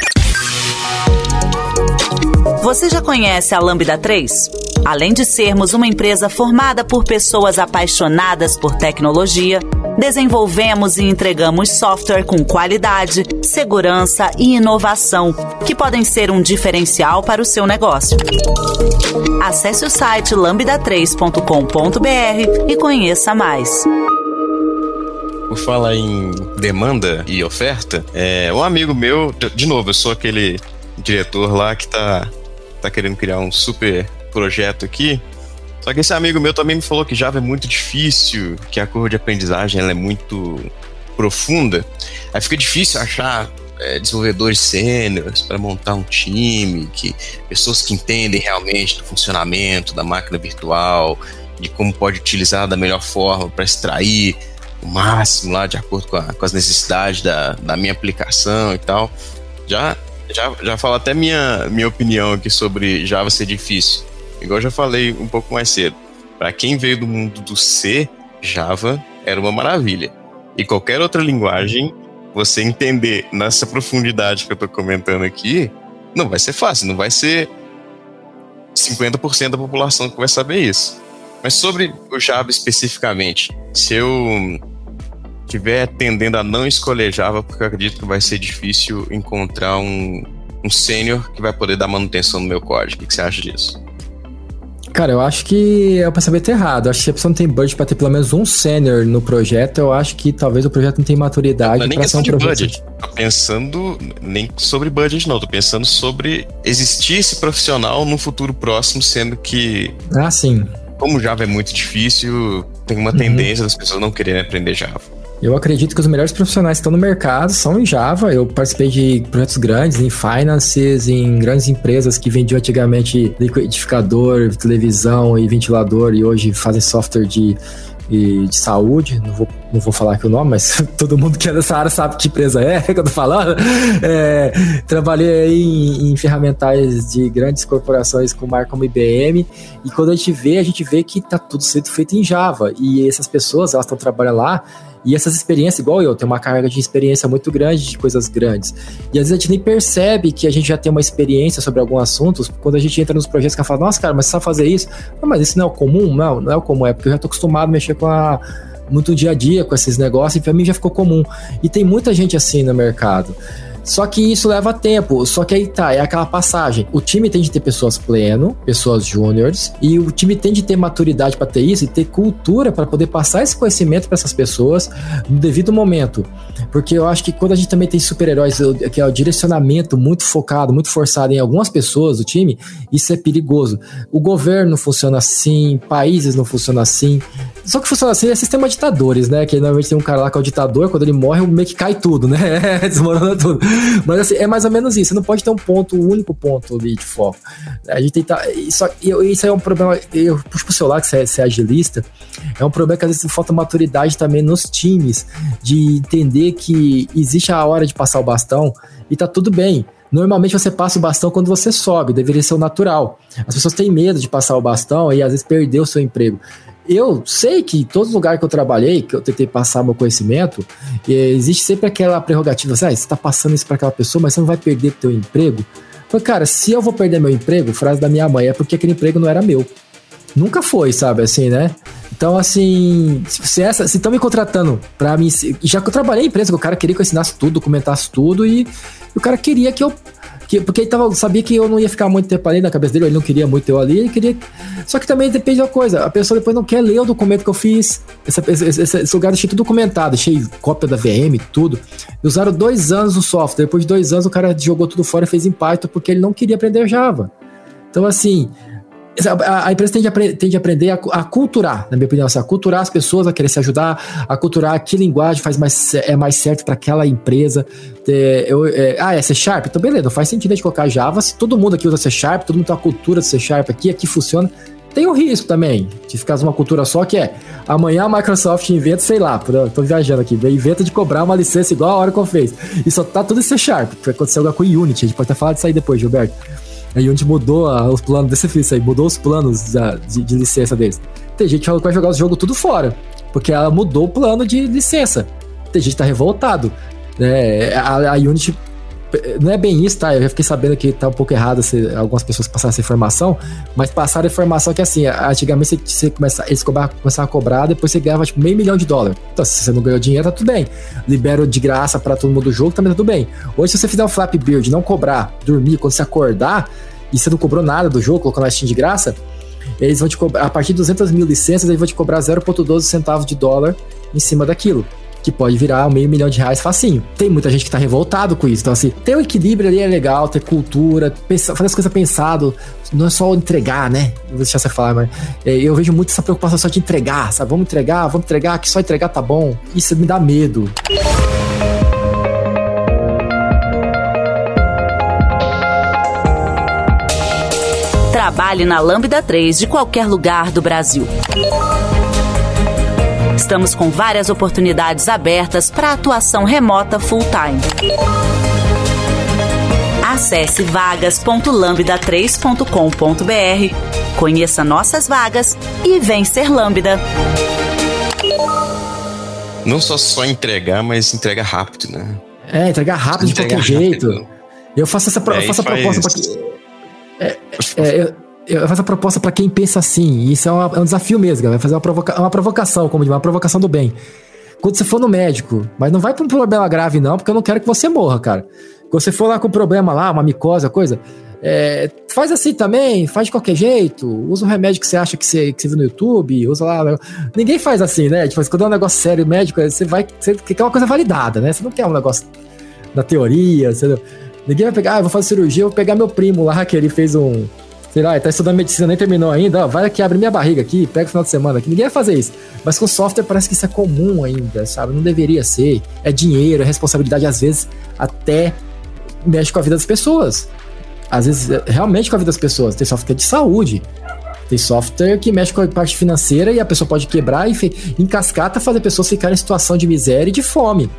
Você já conhece a Lambda 3? Além de sermos uma empresa formada por pessoas apaixonadas por tecnologia, desenvolvemos e entregamos software com qualidade, segurança e inovação, que podem ser um diferencial para o seu negócio. Acesse o site lambda3.com.br e conheça mais. Por falar em demanda e oferta, é, um amigo meu, de novo, eu sou aquele diretor lá que está tá querendo criar um super projeto aqui. Só que esse amigo meu também me falou que Java é muito difícil, que a curva de aprendizagem ela é muito profunda. Aí fica difícil achar é, desenvolvedores sêniores para montar um time, que pessoas que entendem realmente do funcionamento da máquina virtual, de como pode utilizar da melhor forma para extrair o máximo lá de acordo com, a, com as necessidades da, da minha aplicação e tal. Já já, já falo até minha, minha opinião aqui sobre Java ser difícil. Igual eu já falei um pouco mais cedo. Para quem veio do mundo do C, Java era uma maravilha. E qualquer outra linguagem, você entender nessa profundidade que eu estou comentando aqui, não vai ser fácil, não vai ser 50% da população que vai saber isso. Mas sobre o Java especificamente, se eu estiver tendendo a não escolher Java, porque eu acredito que vai ser difícil encontrar um, um sênior que vai poder dar manutenção no meu código. O que você acha disso? Cara, eu acho que é o pensamento errado. Eu acho que se a pessoa não tem budget para ter pelo menos um sênior no projeto, eu acho que talvez o projeto não tenha maturidade para ser um projeto. Budget. Tô pensando nem sobre budget, não. Tô pensando sobre existir esse profissional no futuro próximo, sendo que. Ah, sim. Como Java é muito difícil, tem uma uhum. tendência das pessoas não quererem aprender Java. Eu acredito que os melhores profissionais que estão no mercado são em Java. Eu participei de projetos grandes, em finances, em grandes empresas que vendiam antigamente liquidificador, televisão e ventilador e hoje fazem software de, de saúde. Não vou, não vou falar aqui o nome, mas todo mundo que é dessa área sabe que empresa é que eu tô falando. É, trabalhei em, em ferramentais de grandes corporações com marca como IBM e quando a gente vê, a gente vê que tá tudo sendo feito em Java e essas pessoas, elas estão trabalhando lá e essas experiências, igual eu, tem uma carga de experiência muito grande de coisas grandes. E às vezes a gente nem percebe que a gente já tem uma experiência sobre alguns assuntos quando a gente entra nos projetos que fala, nossa, cara, mas você sabe fazer isso? Não, mas isso não é o comum? Não, não é o comum, é porque eu já tô acostumado a mexer com a muito dia a dia com esses negócios e para mim já ficou comum. E tem muita gente assim no mercado. Só que isso leva tempo. Só que aí tá, é aquela passagem. O time tem de ter pessoas pleno, pessoas júniores, e o time tem de ter maturidade para ter isso e ter cultura para poder passar esse conhecimento para essas pessoas no devido momento. Porque eu acho que quando a gente também tem super-heróis, que é o direcionamento muito focado, muito forçado em algumas pessoas do time, isso é perigoso. O governo funciona assim, países não funcionam assim. Só que funciona assim é sistema ditadores, né? Que normalmente tem um cara lá que é o ditador, quando ele morre, meio que cai tudo, né? Desmorona tudo. Mas assim, é mais ou menos isso. Você não pode ter um ponto, um único ponto de foco. A gente tenta. Isso, isso é um problema. Eu puxo pro seu lado, que você é, você é agilista. É um problema que às vezes falta maturidade também nos times, de entender que existe a hora de passar o bastão e tá tudo bem. Normalmente você passa o bastão quando você sobe, deveria ser o natural. As pessoas têm medo de passar o bastão e às vezes perder o seu emprego eu sei que em todos os lugares que eu trabalhei, que eu tentei passar meu conhecimento, existe sempre aquela prerrogativa, assim, ah, você está passando isso para aquela pessoa, mas você não vai perder teu emprego. Falei, cara, se eu vou perder meu emprego, frase da minha mãe, é porque aquele emprego não era meu. Nunca foi, sabe, assim, né? Então, assim, se essa, se estão me contratando para mim, já que eu trabalhei em empresa, que o cara queria que eu ensinasse tudo, documentasse tudo e, o cara queria que eu que, porque ele tava, sabia que eu não ia ficar muito tempo ali na cabeça dele, ele não queria muito eu ali, ele queria. Só que também depende da coisa. A pessoa depois não quer ler o documento que eu fiz. Esse, esse, esse, lugar deixei tudo documentado, deixei cópia da VM, tudo. E usaram dois anos o software. Depois de dois anos, o cara jogou tudo fora e fez Python porque ele não queria aprender Java. Então, assim, a, empresa tem de, tem de aprender a, a, culturar, na minha opinião, assim, a culturar as pessoas a querer se ajudar, a culturar que linguagem faz mais, é mais certo para aquela empresa. É, eu, é, ah, é C Sharp? Então, beleza, faz sentido a gente colocar Java se todo mundo aqui usa C Sharp, todo mundo tem uma cultura de C Sharp aqui, aqui funciona. Tem um risco também de ficar uma cultura só que é amanhã a Microsoft inventa, sei lá, tô viajando aqui, inventa de cobrar uma licença igual a Oracle fez. E só tá tudo em C Sharp, que aconteceu agora com o Unity, a gente pode até falar disso aí depois, Gilberto. A Unity mudou a, os planos desse serviço aí, mudou os planos da, de, de, licença deles. Tem gente que vai jogar o jogo tudo fora, porque ela mudou o plano de licença. Tem gente que tá revoltado. Né? A, a Unity não é bem isso, tá? Eu já fiquei sabendo que tá um pouco errado se, algumas pessoas passaram essa informação, mas passaram a informação que assim, antigamente você, você começa, eles começavam a cobrar, depois você ganhava tipo meio milhão de dólares. Então, se você não ganhou dinheiro, tá tudo bem. Libero de graça para todo mundo do jogo, também tá tudo bem. Hoje, se você fizer um flap build, não cobrar, dormir, quando você acordar, e você não cobrou nada do jogo, colocou na Steam de graça, eles vão te cobrar, a partir de 200 mil licenças, eles vão te cobrar 0,12 centavos de dólar em cima daquilo que pode virar meio milhão de reais facinho. Tem muita gente que tá revoltado com isso. Então, assim, ter o um equilíbrio ali é legal, ter cultura, pensar, fazer as coisas pensado, não é só entregar, né? Vou deixar você falar, mas é, eu vejo muito essa preocupação só de entregar, sabe? Vamos entregar, vamos entregar, que só entregar tá bom. Isso me dá medo. Trabalhe na Lambda 3 de qualquer lugar do Brasil. Estamos com várias oportunidades abertas para atuação remota full-time. Acesse vagas.lambda3.com.br, conheça nossas vagas e vem ser Lambda. Não só só entregar, mas entrega rápido, né? É, entregar rápido de qualquer rápido. jeito. Eu faço essa é, eu faço a proposta para é, é, eu, eu faço a proposta para quem pensa assim. Isso é, uma, é, um desafio mesmo, Vai fazer uma, provoca uma provocação, como diz, uma provocação do bem. Quando você for no médico, mas não vai para um problema grave, não, porque eu não quero que você morra, cara. Quando você for lá com problema lá, uma micose, coisa, é, faz assim também, faz de qualquer jeito, usa um remédio que você acha que você, que você viu no YouTube, usa lá. Ninguém faz assim, né? Tipo, quando é um negócio sério médico, você vai. Você quer uma coisa validada, né? Você não quer um negócio da teoria, você não, ninguém vai pegar, ah, vou fazer cirurgia, vou pegar meu primo lá, que ele fez um sei lá, tá estudando medicina, nem terminou ainda, ó, vai aqui, abre minha barriga aqui, pega o final de semana aqui. Ninguém vai fazer isso. Mas com software parece que isso é comum ainda, sabe? Não deveria ser. É dinheiro, é responsabilidade, às vezes até mexe com a vida das pessoas. Às vezes, é, realmente com a vida das pessoas. Tem software de saúde. Tem software que mexe com a parte financeira e a pessoa pode quebrar e em cascata fazer pessoas ficarem em situação de miséria e de fome.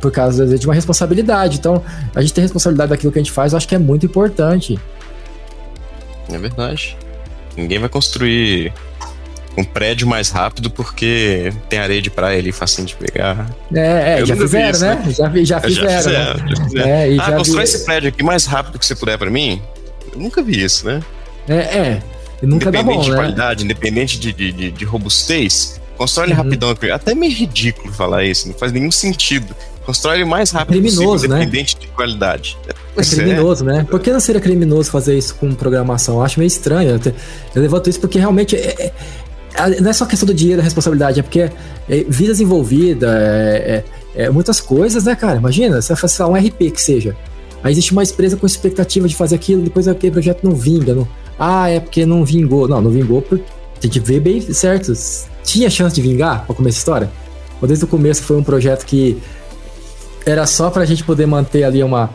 Por causa de uma responsabilidade. Então, a gente ter responsabilidade daquilo que a gente faz, eu acho que é muito importante. É verdade. Ninguém vai construir um prédio mais rápido porque tem areia de praia ali facinho de pegar. É, é já fizeram, isso, né? né? Já, já fizeram. Já fizeram, né? já fizeram. É, ah, constrói vi... esse prédio aqui mais rápido que você puder para mim? Eu nunca vi isso, né? É, é. E nunca dá bom, Independente de né? qualidade, independente de, de, de, de robustez, constrói ele uhum. rapidão. Até meio ridículo falar isso, não faz nenhum sentido. Constrói ele mais rápido criminoso, possível, né? independente de qualidade. É criminoso, é. né? Por que não seria criminoso fazer isso com programação? Eu acho meio estranho. Eu levanto isso porque realmente é, é, não é só questão do dinheiro, da responsabilidade, é porque é, vidas envolvidas, é, é, é, muitas coisas, né, cara? Imagina, você vai fazer um RP que seja. Aí existe uma empresa com expectativa de fazer aquilo, depois aquele projeto não vinga. Não... Ah, é porque não vingou. Não, não vingou porque tem que ver bem certo. Tinha chance de vingar pra começar a história? Ou desde o começo foi um projeto que era só pra gente poder manter ali uma.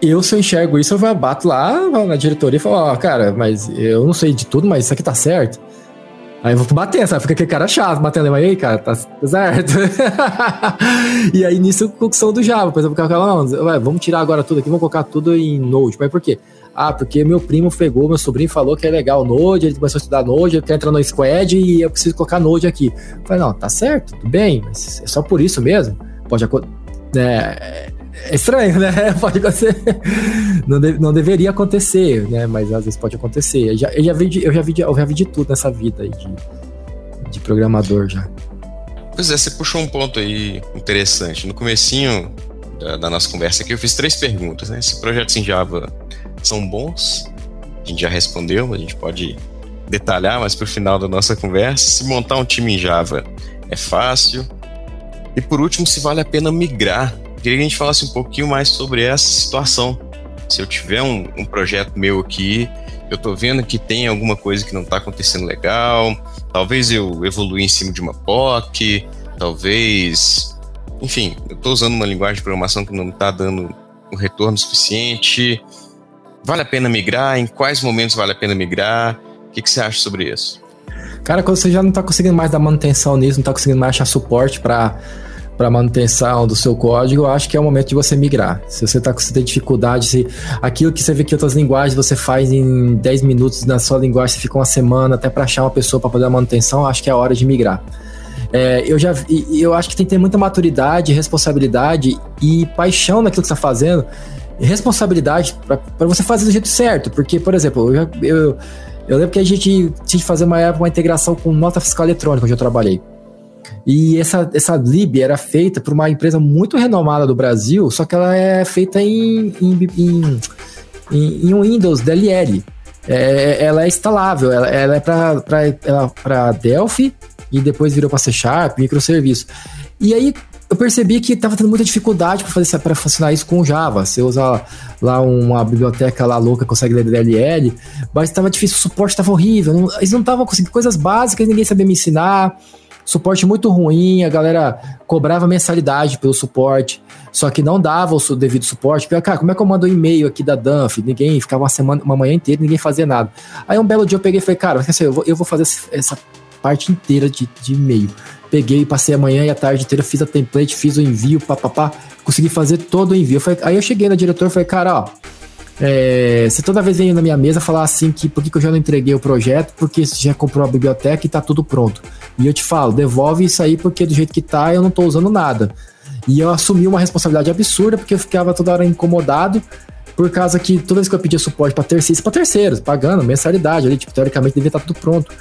Eu, se eu enxergo isso, eu bato lá na diretoria e falo, ó, oh, cara, mas eu não sei de tudo, mas isso aqui tá certo. Aí eu vou bater, sabe? Fica aquele cara chato, batendo, mas aí, cara, tá certo. e aí nisso, construção do Java, por exemplo, o cara fala, vamos tirar agora tudo aqui, vamos colocar tudo em Node. Mas por quê? Ah, porque meu primo pegou, meu sobrinho falou que é legal Node, ele começou a estudar Node, ele quer entrar no Squad e eu preciso colocar Node aqui. Eu falei, não, tá certo, tudo bem, mas é só por isso mesmo. Pode acontecer é, é estranho, né? Pode acontecer. Não, de, não deveria acontecer, né? Mas às vezes pode acontecer. Eu já, eu já, vi, de, eu já, vi, de, eu já vi de tudo nessa vida de, de programador já. Pois é, você puxou um ponto aí interessante. No comecinho da, da, nossa conversa aqui, eu fiz três perguntas, né? Se projetos em Java são bons, a gente já respondeu, a gente pode detalhar mais para o final da nossa conversa. Se montar um time em Java é fácil, e por último, se vale a pena migrar. Queria que a gente falasse um pouquinho mais sobre essa situação. Se eu tiver um, um projeto meu aqui, eu estou vendo que tem alguma coisa que não está acontecendo legal, talvez eu evolui em cima de uma POC, talvez. Enfim, eu estou usando uma linguagem de programação que não está dando um retorno suficiente. Vale a pena migrar? Em quais momentos vale a pena migrar? O que, que você acha sobre isso? Cara, quando você já não está conseguindo mais dar manutenção nisso, não está conseguindo mais achar suporte para para manutenção do seu código, eu acho que é o momento de você migrar. Se você está com dificuldade, se aquilo que você vê que outras linguagens você faz em 10 minutos na sua linguagem, você fica uma semana até para achar uma pessoa para poder a manutenção, acho que é hora de migrar. É, eu já eu acho que tem que ter muita maturidade, responsabilidade e paixão naquilo que você está fazendo. Responsabilidade para você fazer do jeito certo. Porque, por exemplo, eu, eu, eu lembro que a gente tinha que fazer uma, uma integração com nota fiscal eletrônica onde eu trabalhei. E essa, essa lib era feita por uma empresa muito renomada do Brasil, só que ela é feita em, em, em, em, em Windows DLL. É, ela é instalável, ela, ela é para Delphi e depois virou para C Sharp, microserviço. E aí eu percebi que estava tendo muita dificuldade para fazer para funcionar isso com Java. Você usa lá uma biblioteca lá louca, consegue ler DLL, mas estava difícil, o suporte estava horrível. Não, eles não estavam conseguindo coisas básicas, ninguém sabia me ensinar suporte muito ruim, a galera cobrava mensalidade pelo suporte, só que não dava o devido suporte. Porque, cara, como é que eu mando um e-mail aqui da Danf? Ninguém ficava uma semana, uma manhã inteira, ninguém fazia nada. Aí um belo dia eu peguei e falei, cara, eu vou, eu vou fazer essa parte inteira de, de e-mail. Peguei, passei a manhã e a tarde inteira, fiz a template, fiz o envio, papapá, consegui fazer todo o envio. Falei, aí eu cheguei na diretora e falei, cara, ó, é, você toda vez vem na minha mesa falar assim que por que, que eu já não entreguei o projeto, porque você já comprou a biblioteca e tá tudo pronto. E eu te falo, devolve isso aí porque do jeito que tá eu não tô usando nada. E eu assumi uma responsabilidade absurda porque eu ficava toda hora incomodado por causa que toda vez que eu pedia suporte para terceiros, para terceiros, pagando mensalidade ali, tipo, teoricamente devia estar tá tudo pronto.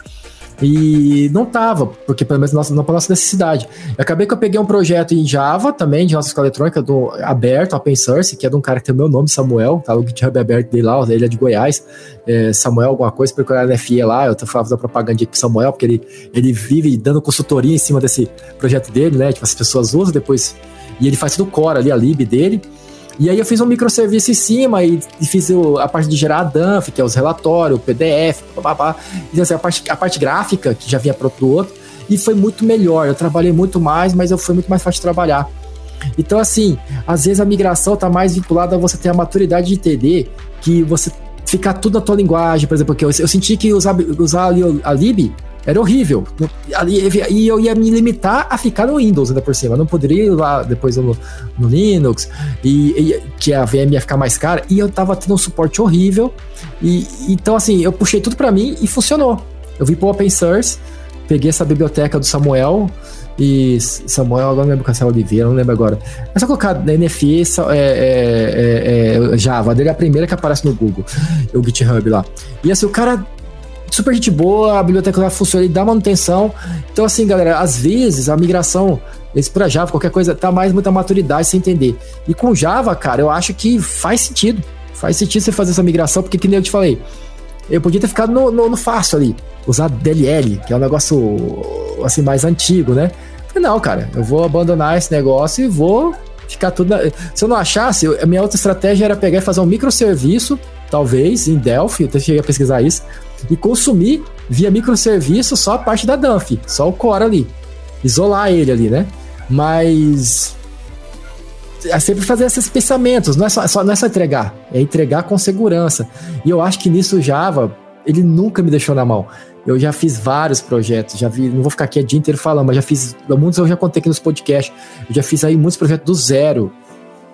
E não tava, porque pelo menos não para nossa necessidade. Eu acabei que eu peguei um projeto em Java também, de nossa escola eletrônica, do, aberto, open source, que é de um cara que tem o meu nome, Samuel, tá? O GitHub aberto dele lá, ele é de Goiás. É, Samuel, alguma coisa, procurar na FE lá, eu tô fazendo propaganda aqui pro Samuel, porque ele, ele vive dando consultoria em cima desse projeto dele, né? Tipo, as pessoas usam depois. E ele faz tudo core ali, a lib dele. E aí eu fiz um microserviço em cima e, fiz a parte de gerar a DANF, que é os relatórios, o PDF, papapá. E assim, a parte, a parte gráfica, que já vinha do outro, e foi muito melhor. Eu trabalhei muito mais, mas eu foi muito mais fácil de trabalhar. Então, assim, às vezes a migração está mais vinculada a você ter a maturidade de entender que você ficar tudo na tua linguagem, por exemplo, porque eu, eu senti que usar, usar a lib era horrível. E eu ia me limitar a ficar no Windows ainda por cima. Eu não poderia ir lá depois no, no Linux, e, e, que a VM ia ficar mais cara. E eu tava tendo um suporte horrível. E então, assim, eu puxei tudo para mim e funcionou. Eu vim pro Open Source, peguei essa biblioteca do Samuel. E Samuel, agora não lembro qual é Oliveira, não lembro agora. É só colocar NFE é, é, é, Java, dele é a primeira que aparece no Google, o GitHub lá. E assim, o cara super gente boa, a biblioteca lá funciona, ele dá manutenção. Então, assim, galera, às vezes a migração, esse para Java, qualquer coisa, tá mais muita maturidade sem entender. E com Java, cara, eu acho que faz sentido. Faz sentido você fazer essa migração, porque que nem eu te falei, eu podia ter ficado no, no, no fácil ali, usar DLL, que é um negócio assim mais antigo, né? Não, cara, eu vou abandonar esse negócio e vou ficar tudo. Na... Se eu não achasse, a minha outra estratégia era pegar e fazer um microserviço, talvez, em Delphi, eu até cheguei a pesquisar isso, e consumir via microserviço só a parte da Dump, só o core ali. Isolar ele ali, né? Mas é sempre fazer esses pensamentos, não é só, só, não é só entregar, é entregar com segurança. E eu acho que nisso o Java, ele nunca me deixou na mão. Eu já fiz vários projetos, já vi, não vou ficar aqui o dia inteiro falando, mas já fiz, muitos eu já contei aqui nos podcasts, eu já fiz aí muitos projetos do zero.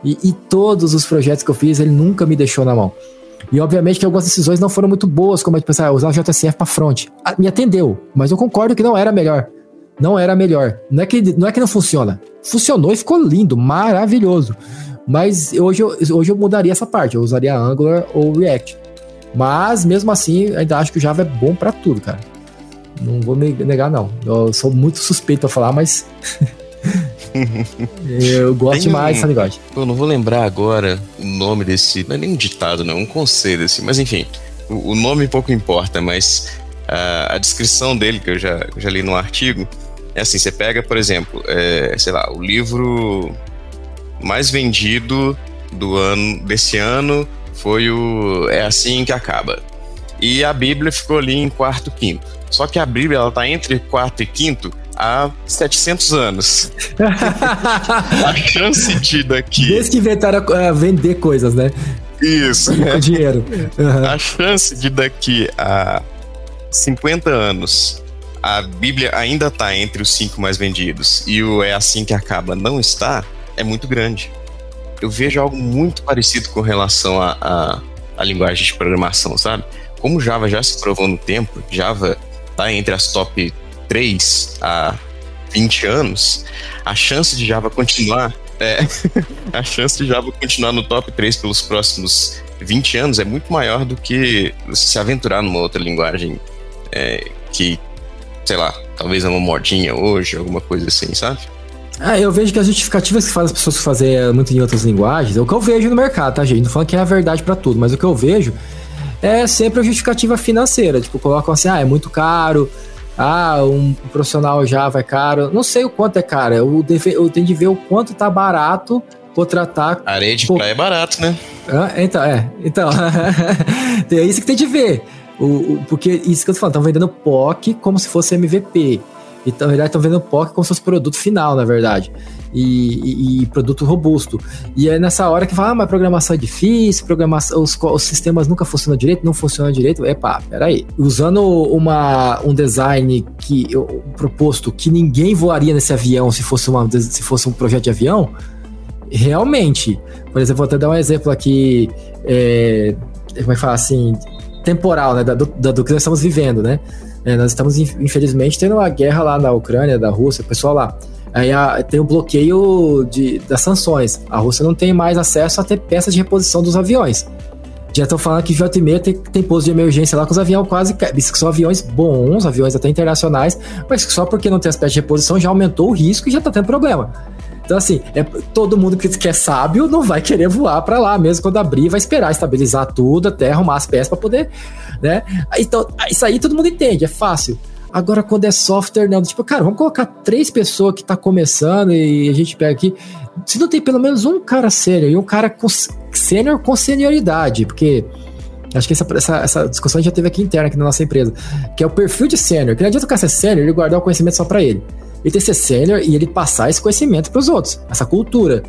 E, e todos os projetos que eu fiz, ele nunca me deixou na mão. E obviamente que algumas decisões não foram muito boas, como a gente pensar, ah, usar o JSF para front. Ah, me atendeu, mas eu concordo que não era melhor. Não era melhor. Não é que não, é que não funciona. Funcionou e ficou lindo, maravilhoso. Mas hoje eu, hoje eu mudaria essa parte, eu usaria Angular ou React. Mas mesmo assim, ainda acho que o Java é bom para tudo, cara. Não vou negar, não. Eu sou muito suspeito a falar, mas eu gosto Tem demais um, dessa linguagem. Eu não vou lembrar agora o nome desse. Não é nem um ditado, não, é um conselho, assim. Mas enfim, o, o nome pouco importa, mas a, a descrição dele, que eu já, já li no artigo, é assim: você pega, por exemplo, é, sei lá, o livro mais vendido do ano desse ano foi o É Assim que Acaba. E a Bíblia ficou ali em quarto, quinto. Só que a Bíblia ela tá entre quarto e quinto há 700 anos. a chance de daqui. Desde que inventaram a vender coisas, né? Isso. Com dinheiro. Uhum. A chance de daqui a 50 anos a Bíblia ainda está entre os cinco mais vendidos e o É Assim que Acaba não está, é muito grande. Eu vejo algo muito parecido com relação a, a, a linguagem de programação, sabe? Como Java já se provou no tempo, Java está entre as top 3 há 20 anos, a chance de Java continuar é, a chance de Java continuar no top 3 pelos próximos 20 anos é muito maior do que se aventurar numa outra linguagem é, que, sei lá, talvez é uma modinha hoje, alguma coisa assim, sabe? Ah, eu vejo que as justificativas que fazem as pessoas fazer muito em outras linguagens, é o que eu vejo no mercado, tá, gente? Não falando que é a verdade para tudo, mas o que eu vejo é sempre a justificativa financeira. Tipo, colocam assim, ah, é muito caro, ah, um profissional Java é caro. Não sei o quanto é caro. Eu, deve, eu tenho de ver o quanto tá barato contratar. Areia de praia é barato, né? Ah, então, é. Então, é isso que tem de ver. O, o, porque isso que eu tô falando, estão vendendo POC como se fosse MVP. Então, verdade, estão vendendo POC como se fosse produto final, na verdade e, e, e, produto robusto. E é nessa hora que fala, ah, mas programação é difícil, programação, os, os sistemas nunca funcionam direito, não funcionam direito. Epá, peraí. Usando uma, um design que eu, proposto que ninguém voaria nesse avião se fosse, uma, se fosse um projeto de avião, realmente. Por exemplo, vou até dar um exemplo aqui, é, como é que fala assim, temporal, né, do, do, do que nós estamos vivendo, né? É, nós estamos, infelizmente, tendo uma guerra lá na Ucrânia, da Rússia, pessoal lá. Aí a, tem o bloqueio de, das sanções. A Rússia não tem mais acesso a ter peças de reposição dos aviões. Já estão falando que 8 e tem, tem posto de emergência lá com os aviões quase. Que são aviões bons, aviões até internacionais, mas só porque não tem as peças de reposição já aumentou o risco e já está tendo problema. Então, assim, é, todo mundo que, é sábio não vai querer voar para lá, mesmo quando abrir, vai esperar estabilizar tudo até arrumar as peças para poder, né? Então, isso aí todo mundo entende, é fácil. Agora, quando é software, não. Tipo, cara, vamos colocar três pessoas que tá começando e a gente pega aqui. Se não tem pelo menos um cara sênior e um cara com, sênior com senioridade, porque acho que essa, essa, essa, discussão já teve aqui interna, aqui na nossa empresa, que é o perfil de sênior. Que não adianta o cara ser sênior e guardar o conhecimento só para ele ele que ser sênior e ele passar esse conhecimento para os outros, essa cultura.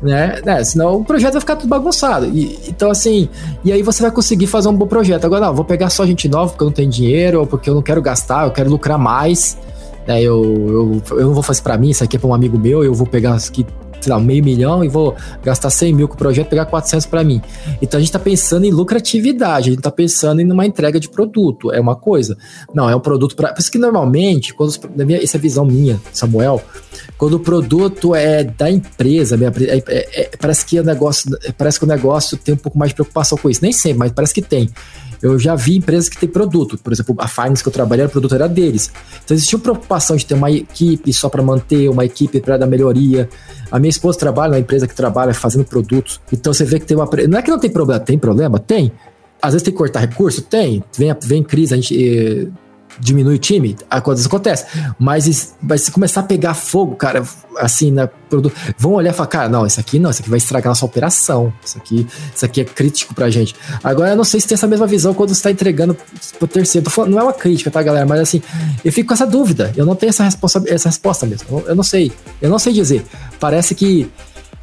Né? né? Senão o projeto vai ficar tudo bagunçado. E, então, assim, e aí você vai conseguir fazer um bom projeto. Agora, não, vou pegar só gente nova porque eu não tenho dinheiro, ou porque eu não quero gastar, eu quero lucrar mais. Né? Eu, eu, eu não vou fazer para mim, isso aqui é para um amigo meu, eu vou pegar aqui sei lá, meio milhão e vou gastar 100 mil com o projeto pegar 400 para mim. Então a gente está pensando em lucratividade, a gente está pensando em uma entrega de produto, é uma coisa. Não, é um produto para. Por isso que normalmente, quando essa é a visão minha, Samuel, quando o produto é da empresa, é, é, é, parece que o negócio, parece que o negócio tem um pouco mais de preocupação com isso. Nem sempre, mas parece que tem. Eu já vi empresas que têm produto, por exemplo, a Finance que eu trabalhei, o produto era deles. Então existia preocupação de ter uma equipe só para manter, uma equipe para dar melhoria. A minha esposa trabalha numa empresa que trabalha fazendo produtos. Então você vê que tem uma. Não é que não tem problema, tem problema? Tem. Às vezes tem que cortar recurso? Tem. Vem, vem crise, a gente. Diminui o time, a coisa acontece. Mas, mas se começar a pegar fogo, cara, assim, na produto, vão olhar e falar, cara, não, isso aqui não, isso aqui vai estragar nossa operação. Isso aqui, isso aqui é crítico pra gente. Agora, eu não sei se tem essa mesma visão quando você tá entregando pro terceiro. Falando, não é uma crítica, tá, galera? Mas assim, eu fico com essa dúvida. Eu não tenho essa resposta, essa resposta mesmo. Eu, eu não sei. Eu não sei dizer. Parece que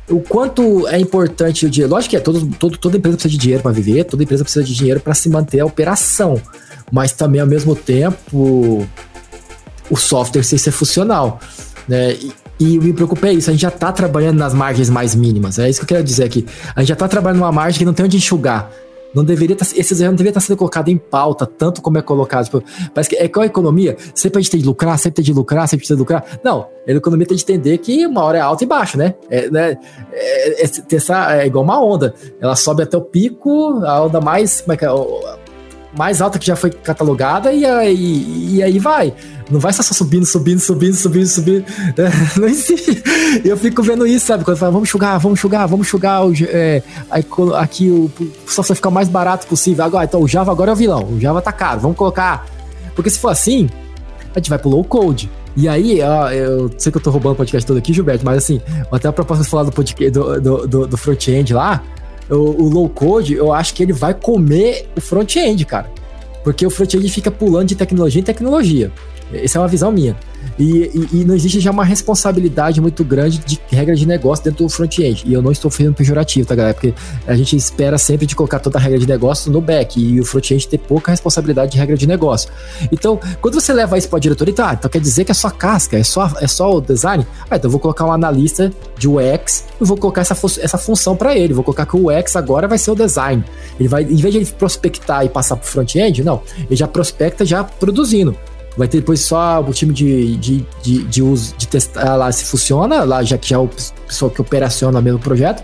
o quanto é importante o dinheiro. Lógico que é, todo, todo, toda empresa precisa de dinheiro para viver, toda empresa precisa de dinheiro para se manter a operação mas também ao mesmo tempo o software sem ser funcional, né? E, e me preocupa é isso, a gente já está trabalhando nas margens mais mínimas. É isso que eu quero dizer aqui. A gente já está trabalhando numa margem que não tem onde enxugar. Não deveria tá, erros não deveriam estar tá sendo colocados em pauta, tanto como é colocado. Tipo, parece que é igual a economia, sempre a gente tem de lucrar, sempre tem de lucrar, sempre tem de lucrar. Não, a economia tem de entender que uma hora é alta e baixa, né? É, né? É, é, essa, é igual uma onda. Ela sobe até o pico, a onda mais. Como é que é? Mais alta que já foi catalogada e aí, e aí vai. Não vai só subindo, subindo, subindo, subindo. Não existe. Eu fico vendo isso, sabe? Quando fala, vamos enxugar, vamos enxugar, vamos enxugar é, aqui o software ficar o mais barato possível. Agora, então o Java agora é o vilão. O Java tá caro, vamos colocar. Porque se for assim, a gente vai pro low code. E aí, eu sei que eu tô roubando o podcast todo aqui, Gilberto, mas assim, até a proposta de falar do, podcast, do, do, do front-end lá, o, o low code, eu acho que ele vai comer o front-end, cara. Porque o front-end fica pulando de tecnologia em tecnologia. Essa é uma visão minha. E, e, e, não existe já uma responsabilidade muito grande de regra de negócio dentro do front-end. E eu não estou fazendo pejorativo, tá, galera? Porque a gente espera sempre de colocar toda a regra de negócio no back e o front-end ter pouca responsabilidade de regra de negócio. Então, quando você leva isso para a diretoria, tá, então quer dizer que é só casca, é só, é só o design? Ah, então eu vou colocar um analista de UX e vou colocar essa, essa função para ele. Vou colocar que o UX agora vai ser o design. Ele vai, em vez de ele prospectar e passar para o front-end, não, ele já prospecta já produzindo. Vai ter depois só o time de, de, de, de uso, de testar lá se funciona, lá já que já é o pessoal que operaciona mesmo o projeto.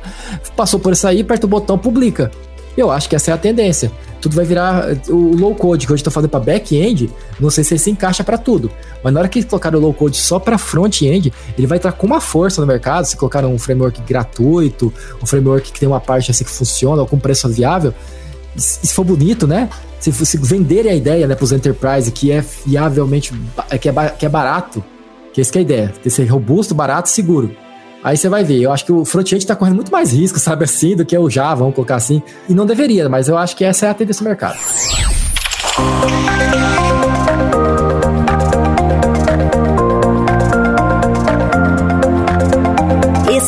Passou por isso aí, aperta o botão, publica. Eu acho que essa é a tendência. Tudo vai virar o low code que hoje estou fazendo para back-end. Não sei se ele se encaixa para tudo, mas na hora que eles colocaram o low code só para front-end, ele vai estar com uma força no mercado. Se colocaram um framework gratuito, um framework que tem uma parte assim que funciona, com preço viável, se for bonito, né? Se, se venderem a ideia né, para os enterprise que é fiavelmente, que é, que é barato, que essa que é a ideia, ter ser robusto, barato e seguro. Aí você vai ver, eu acho que o front-end está correndo muito mais risco, sabe assim, do que o Java, vamos colocar assim. E não deveria, mas eu acho que essa é a tendência do mercado.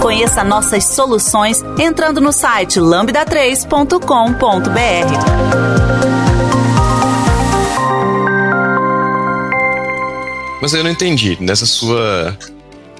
Conheça nossas soluções entrando no site lambda3.com.br. Mas eu não entendi. Nessa sua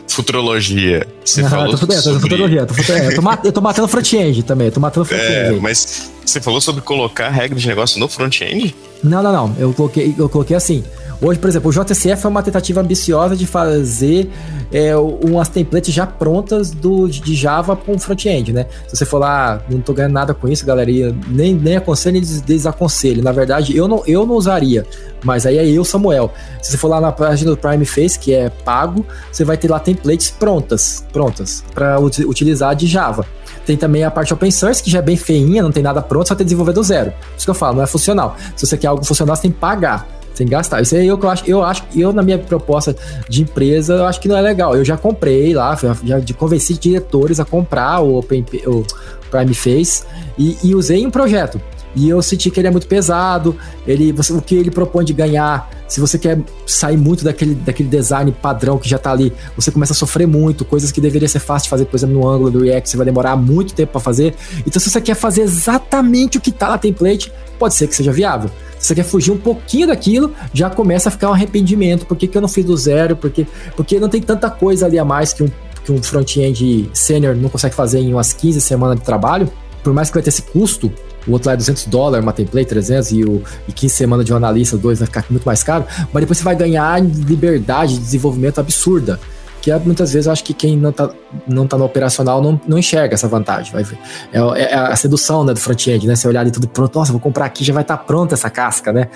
futurologia, você Ah, falou tô fudendo, tô sobre... tô fudendo, é, eu, tô ma- eu tô matando front-end também, eu tô matando É, front-end. mas você falou sobre colocar regras de negócio no front-end? Não, não, não. Eu coloquei, eu coloquei assim. Hoje, por exemplo, o JCF é uma tentativa ambiciosa de fazer é, umas templates já prontas do, de Java para um front-end, né? Se você for lá, não tô ganhando nada com isso, galera, e nem, nem aconselho nem des- desaconselho. Na verdade, eu não, eu não usaria, mas aí é eu, Samuel. Se você for lá na página do Prime Face, que é pago, você vai ter lá templates prontas, prontas, para utilizar de Java. Tem também a parte open source, que já é bem feinha, não tem nada pronto, só tem desenvolver do zero. Isso que eu falo, não é funcional. Se você quer algo funcional, você tem que pagar. Sem gastar. Isso aí é eu que eu acho, eu acho, eu na minha proposta de empresa, eu acho que não é legal. Eu já comprei lá, já, convenci diretores a comprar o, Open, o Prime Face e, e usei em um projeto. E eu senti que ele é muito pesado, ele, você, o que ele propõe de ganhar, se você quer sair muito daquele, daquele design padrão que já tá ali, você começa a sofrer muito, coisas que deveria ser fácil de fazer, por exemplo, no ângulo do React, você vai demorar muito tempo para fazer. Então, se você quer fazer exatamente o que tá na template, pode ser que seja viável. Se você quer fugir um pouquinho daquilo, já começa a ficar um arrependimento. Por que, que eu não fiz do zero? Porque, porque não tem tanta coisa ali a mais que um, que um front-end sênior não consegue fazer em umas 15 semanas de trabalho. Por mais que vai ter esse custo, o outro lá é 200 dólares, uma template 300 e, o, e 15 semanas de um analista, dois vai ficar muito mais caro, mas depois você vai ganhar liberdade de desenvolvimento absurda. Que é, muitas vezes eu acho que quem não tá, não tá no operacional não, não enxerga essa vantagem. Vai ver. É, é a sedução né, do front-end, né? Você olhar ali tudo pronto, nossa, vou comprar aqui, já vai estar tá pronta essa casca, né?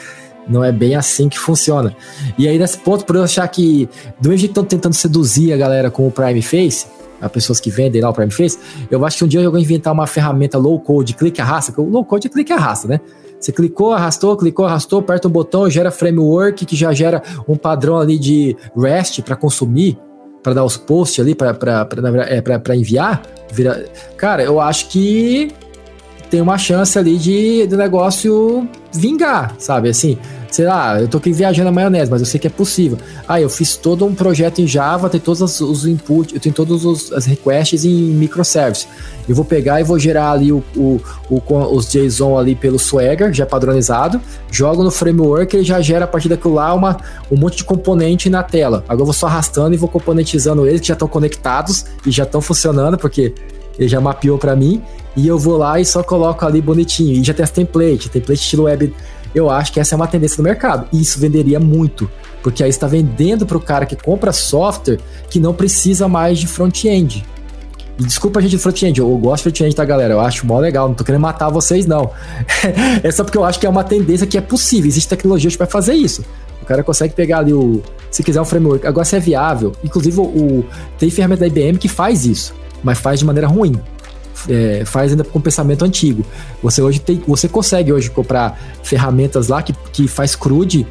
Não é bem assim que funciona. E aí, nesse ponto, por eu achar que, do mesmo jeito que estão tentando seduzir a galera com o Prime Face, as pessoas que vendem lá o Prime Face, eu acho que um dia eu vou inventar uma ferramenta low code, clique arrasta, o low code é clique arrasta, né? Você clicou, arrastou, clicou, arrastou, aperta um botão, gera framework que já gera um padrão ali de REST para consumir, para dar os posts ali, para é, enviar. Vira... Cara, eu acho que tem uma chance ali de do negócio vingar, sabe? Assim, sei lá, eu tô aqui viajando a maionese, mas eu sei que é possível. Ah, eu fiz todo um projeto em Java, tem todos os inputs, eu tenho todos os as requests em microservice. Eu vou pegar e vou gerar ali o, o, o, os JSON ali pelo Swagger, já padronizado, jogo no framework, ele já gera a partir daquilo lá uma, um monte de componente na tela. Agora eu vou só arrastando e vou componentizando eles, que já estão conectados e já estão funcionando, porque ele já mapeou para mim, e eu vou lá e só coloco ali bonitinho. E já tem as templates, template estilo web. Eu acho que essa é uma tendência do mercado. E isso venderia muito. Porque aí está vendendo para o cara que compra software que não precisa mais de front-end. E desculpa a gente do front-end, eu gosto de front-end, tá, galera? Eu acho mó legal, não tô querendo matar vocês, não. é só porque eu acho que é uma tendência que é possível. Existe tecnologia para fazer isso. O cara consegue pegar ali o. Se quiser um framework. Agora, se é viável. Inclusive, o, tem ferramenta da IBM que faz isso, mas faz de maneira ruim é, faz ainda com pensamento antigo. Você hoje tem, você consegue hoje comprar ferramentas lá que, que faz CRUD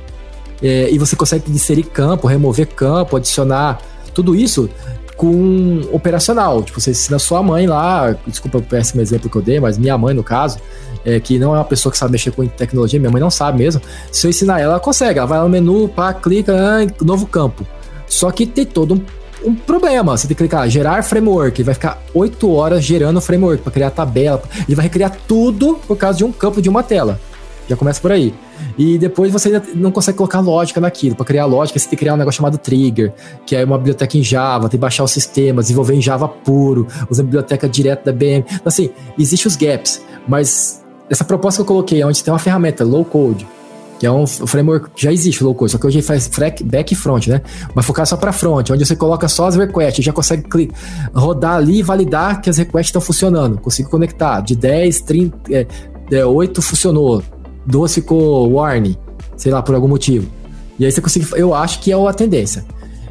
é, e você consegue inserir campo, remover campo, adicionar tudo isso com operacional. Tipo, você ensina sua mãe lá, desculpa o péssimo exemplo que eu dei, mas minha mãe no caso, é, que não é uma pessoa que sabe mexer com tecnologia, minha mãe não sabe mesmo. Se eu ensinar ela, ela consegue. Ela vai lá no menu, pá, clica, ah, novo campo. Só que tem todo um um problema. Você tem que clicar gerar framework, ele vai ficar 8 horas gerando framework para criar tabela. Ele vai recriar tudo por causa de um campo de uma tela. Já começa por aí. E depois você não consegue colocar lógica naquilo. Para criar lógica, você tem que criar um negócio chamado trigger, que é uma biblioteca em Java, tem que baixar o sistema, desenvolver em Java puro, usando biblioteca direto da BM. Então, assim, existem os gaps, mas essa proposta que eu coloquei, onde tem uma ferramenta low code, que é um framework que já existe, low code, só que hoje faz back e front, né? Mas focar só para front, onde você coloca só as requests, já consegue rodar ali e validar que as requests estão funcionando. Consigo conectar de 10, 30, é, 8 funcionou, 12 ficou warning, sei lá, por algum motivo. E aí você consegue, eu acho que é a tendência.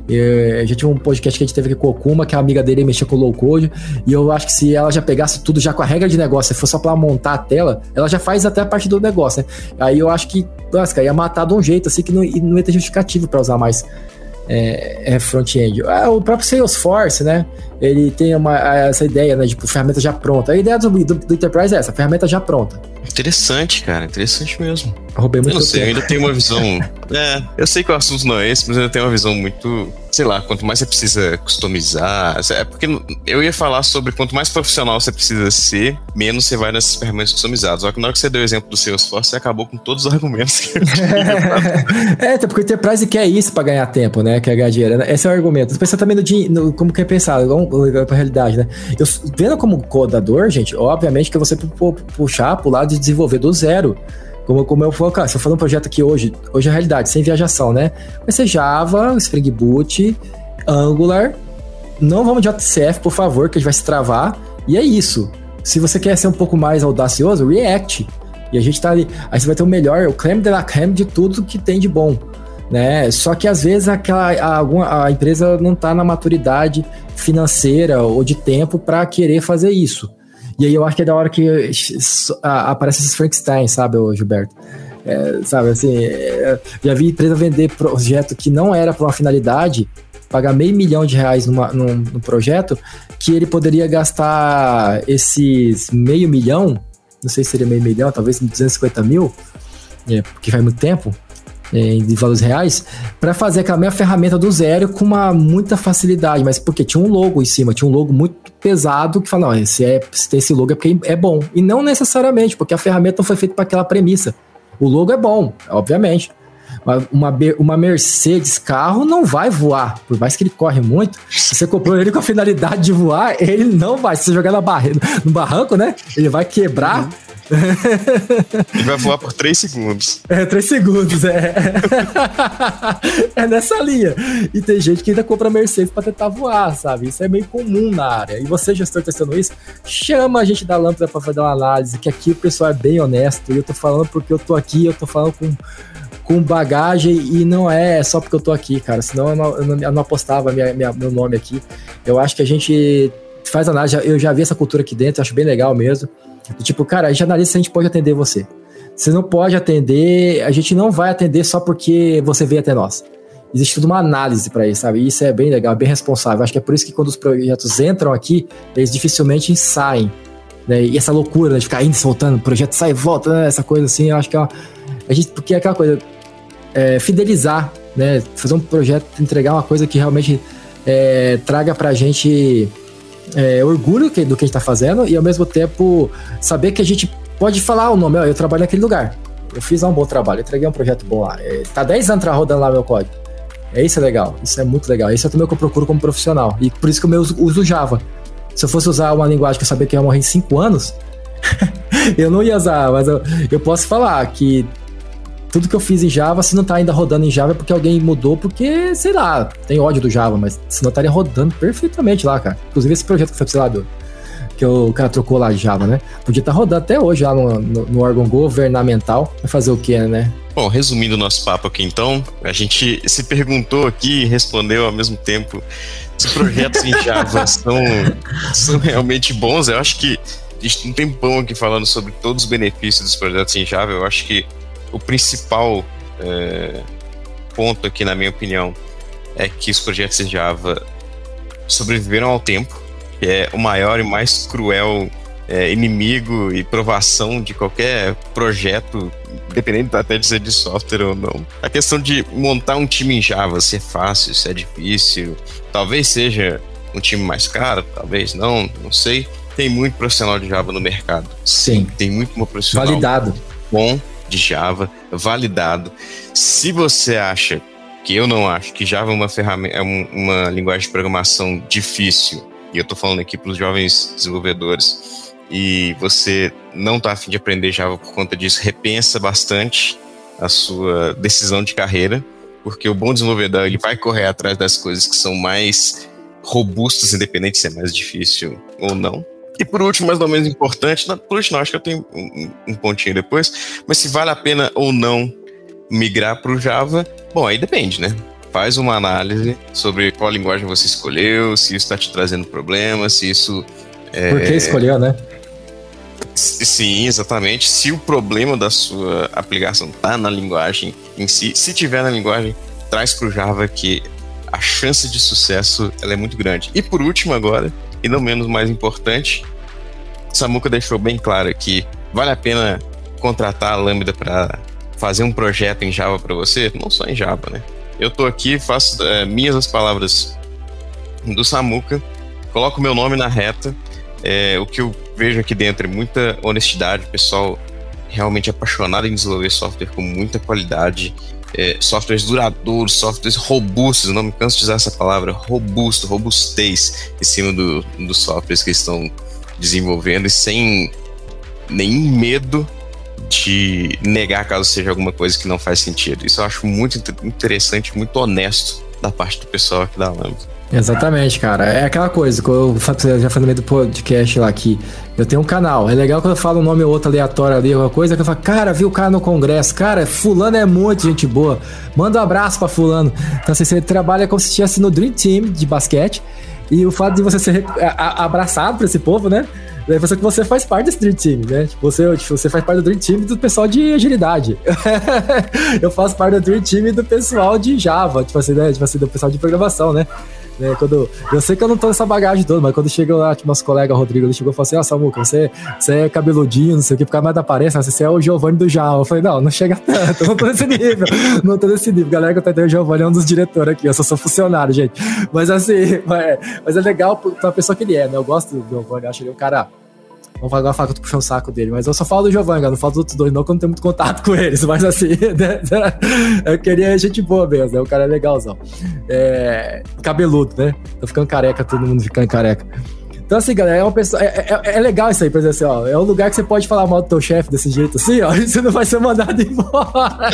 Eu, já tinha um podcast que a gente teve aqui com o Okuma, que a amiga dele mexia com low code, e eu acho que se ela já pegasse tudo já com a regra de negócio, se fosse só pra montar a tela, ela já faz até a parte do negócio, né? Aí eu acho que, nossa, ia matar de um jeito assim que não, não ia ter justificativo para usar mais é, é front-end. É, o próprio Salesforce, né? Ele tem uma, essa ideia, né, de tipo, ferramenta já pronta. A ideia do, do, do Enterprise é essa, ferramenta já pronta. Interessante, cara, interessante mesmo. roubei muito Eu não sei, eu ainda tenho uma visão. é, eu sei que o assunto não é esse, mas eu ainda tenho uma visão muito. Sei lá, quanto mais você precisa customizar. É porque eu ia falar sobre quanto mais profissional você precisa ser, menos você vai nessas ferramentas customizadas. Só que na hora que você deu o exemplo do Salesforce, você acabou com todos os argumentos que eu É, até porque o Enterprise quer isso pra ganhar tempo, né? Quer ganhar dinheiro. Né? Esse é o argumento. Você também no, no, como quer pensar, vamos pra realidade, né? Eu, vendo como codador, gente, obviamente que você puxar pro lado de desenvolver do zero. Como, como eu falo, cara, se eu fazer um projeto aqui hoje, hoje é realidade, sem viajação, né? Vai ser Java, Spring Boot, Angular. Não vamos de JCF, por favor, que a gente vai se travar. E é isso. Se você quer ser um pouco mais audacioso, React. E a gente tá ali. Aí você vai ter o melhor, o creme de la creme de tudo que tem de bom. Né? Só que às vezes aquela, a, a empresa não está na maturidade financeira ou de tempo para querer fazer isso. E aí eu acho que é da hora que aparece esses Frankenstein, sabe, Gilberto? É, sabe, assim, é, já vi empresa vender projeto que não era para uma finalidade, pagar meio milhão de reais numa, num, num projeto, que ele poderia gastar esses meio milhão, não sei se seria meio milhão, talvez 250 mil, é, porque faz muito tempo, em valores reais, para fazer aquela mesma ferramenta do zero com uma muita facilidade, mas porque tinha um logo em cima, tinha um logo muito pesado que fala, não, esse é, se tem esse logo é porque é bom. E não necessariamente, porque a ferramenta não foi feita para aquela premissa. O logo é bom, obviamente. Uma, uma Mercedes carro não vai voar, por mais que ele corre muito. Se você comprou ele com a finalidade de voar, ele não vai. Se você jogar na barre, no barranco, né? Ele vai quebrar. Uhum Ele vai voar por 3 segundos. É, 3 segundos, é. é nessa linha. E tem gente que ainda compra Mercedes para tentar voar, sabe? Isso é meio comum na área. E você, gestor, testando isso, chama a gente da lâmpada para fazer uma análise, que aqui o pessoal é bem honesto. E eu tô falando porque eu tô aqui, eu tô falando com com bagagem e não é só porque eu tô aqui, cara. Senão eu não, eu não, apostava minha, minha, meu nome aqui. Eu acho que a gente faz análise, eu já vi essa cultura aqui dentro, acho bem legal mesmo. Tipo, cara, a gente analisa se a gente pode atender você. Se não pode atender, a gente não vai atender só porque você veio até nós. Existe toda uma análise para isso, sabe? E isso é bem legal, bem responsável. Acho que é por isso que quando os projetos entram aqui, eles dificilmente saem. Né? E essa loucura né, de ficar indo e voltando, o projeto sai e volta, né? essa coisa assim, eu acho que é uma, a gente, porque é aquela coisa, é, fidelizar, né? Fazer um projeto, entregar uma coisa que realmente é, traga pra gente é, orgulho do que a gente está fazendo e ao mesmo tempo saber que a gente pode falar o nome, ó, eu trabalho naquele lugar. Eu fiz um bom trabalho, entreguei um projeto bom lá. É, tá 10 anos rodando lá meu código. É isso é legal, isso é muito legal. Isso é também o que eu procuro como profissional. E por isso que eu uso, uso Java. Se eu fosse usar uma linguagem que eu sabia que ia morrer em 5 anos, eu não ia usar, mas eu, eu posso falar que tudo que eu fiz em Java, se não tá ainda rodando em Java é porque alguém mudou, porque, sei lá, tem ódio do Java, mas se não estaria rodando perfeitamente lá, cara. Inclusive esse projeto que foi, sei lá, do, que o cara trocou lá de Java, né? Podia estar tá rodando até hoje lá no, no, no, órgão governamental. Vai fazer o que, né? Bom, resumindo o nosso papo aqui então, a gente se perguntou aqui e respondeu ao mesmo tempo se projetos em Java são, são realmente bons. Eu acho que a gente tem pão aqui falando sobre todos os benefícios dos projetos em Java. Eu acho que o principal é, ponto aqui, na minha opinião, é que os projetos de Java sobreviveram ao tempo, que é o maior e mais cruel é, inimigo e provação de qualquer projeto, dependendo até de ser de software ou não. A questão de montar um time em Java, se é fácil, se é difícil, talvez seja um time mais caro, talvez não, não sei. Tem muito profissional de Java no mercado. Sim. Tem muito profissional validado bom de Java, validado. Se você acha que eu não acho que Java é uma ferramenta, é uma linguagem de programação difícil, e eu estou falando aqui para os jovens desenvolvedores, e você não está afim de aprender Java por conta disso, repensa bastante a sua decisão de carreira, porque o bom desenvolvedor ele vai correr atrás das coisas que são mais robustas, independente se é mais difícil ou não. E por último, mas não menos importante, por último, acho que eu tenho um, um pontinho depois, mas se vale a pena ou não migrar para o Java, bom, aí depende, né? Faz uma análise sobre qual linguagem você escolheu, se isso está te trazendo problemas, se isso. É... Por que escolheu, né? Sim, exatamente. Se o problema da sua aplicação está na linguagem em si, se tiver na linguagem, traz para o Java que a chance de sucesso ela é muito grande. E por último agora, e não menos mais importante, Samuka deixou bem claro que vale a pena contratar a Lambda para fazer um projeto em Java para você, não só em Java, né? Eu tô aqui, faço é, minhas as palavras do Samuka, coloco meu nome na reta. É, o que eu vejo aqui dentro é muita honestidade, pessoal realmente apaixonado em desenvolver software com muita qualidade, é, softwares duradouros, softwares robustos, não me canso de usar essa palavra, robusto, robustez em cima do, dos softwares que estão desenvolvendo e sem nenhum medo de negar caso seja alguma coisa que não faz sentido. Isso eu acho muito interessante, muito honesto da parte do pessoal aqui da Lambda. Exatamente, cara. É aquela coisa, que eu já falei no meio do podcast lá que eu tenho um canal. É legal quando eu falo um nome ou outro aleatório ali, alguma coisa, que eu falo, cara, vi o cara no congresso. Cara, fulano é muito gente boa. Manda um abraço pra fulano. Então, assim, você trabalha como se estivesse no Dream Team de basquete. E o fato de você ser abraçado por esse povo, né? Daí você que você faz parte desse Dream Team, né? Tipo, você, tipo, você faz parte do Dream Team do pessoal de agilidade. eu faço parte do Dream Team do pessoal de Java, tipo assim, né? Tipo assim, do pessoal de programação, né? Né? Quando, eu sei que eu não tô nessa bagagem toda, mas quando chegou lá, tipo, nosso colega Rodrigo, ele chegou e falou assim: Ó, oh, Samuca, você, você é cabeludinho, não sei o que, por causa mais da aparência, você é o Giovanni do Java. Eu falei: Não, não chega tanto, não tô nesse nível, não tô nesse nível. Galera que eu tô o Giovanni é um dos diretores aqui, eu só sou funcionário, gente. Mas assim, mas, mas é legal pra pessoa que ele é, né? Eu gosto do Giovanni, acho ele um cara Vamos agora falar que eu tô puxando o saco dele. Mas eu só falo do Giovanni, não falo dos outros dois, não, que eu não tenho muito contato com eles. Mas assim, né? eu queria gente boa mesmo, né? O cara é legalzão. É, cabeludo, né? Tô ficando careca, todo mundo ficando careca. Então, assim, galera, é uma pessoa. É, é, é, legal isso aí, por exemplo, assim, ó. É um lugar que você pode falar mal do teu chefe desse jeito assim, ó, e você não vai ser mandado embora.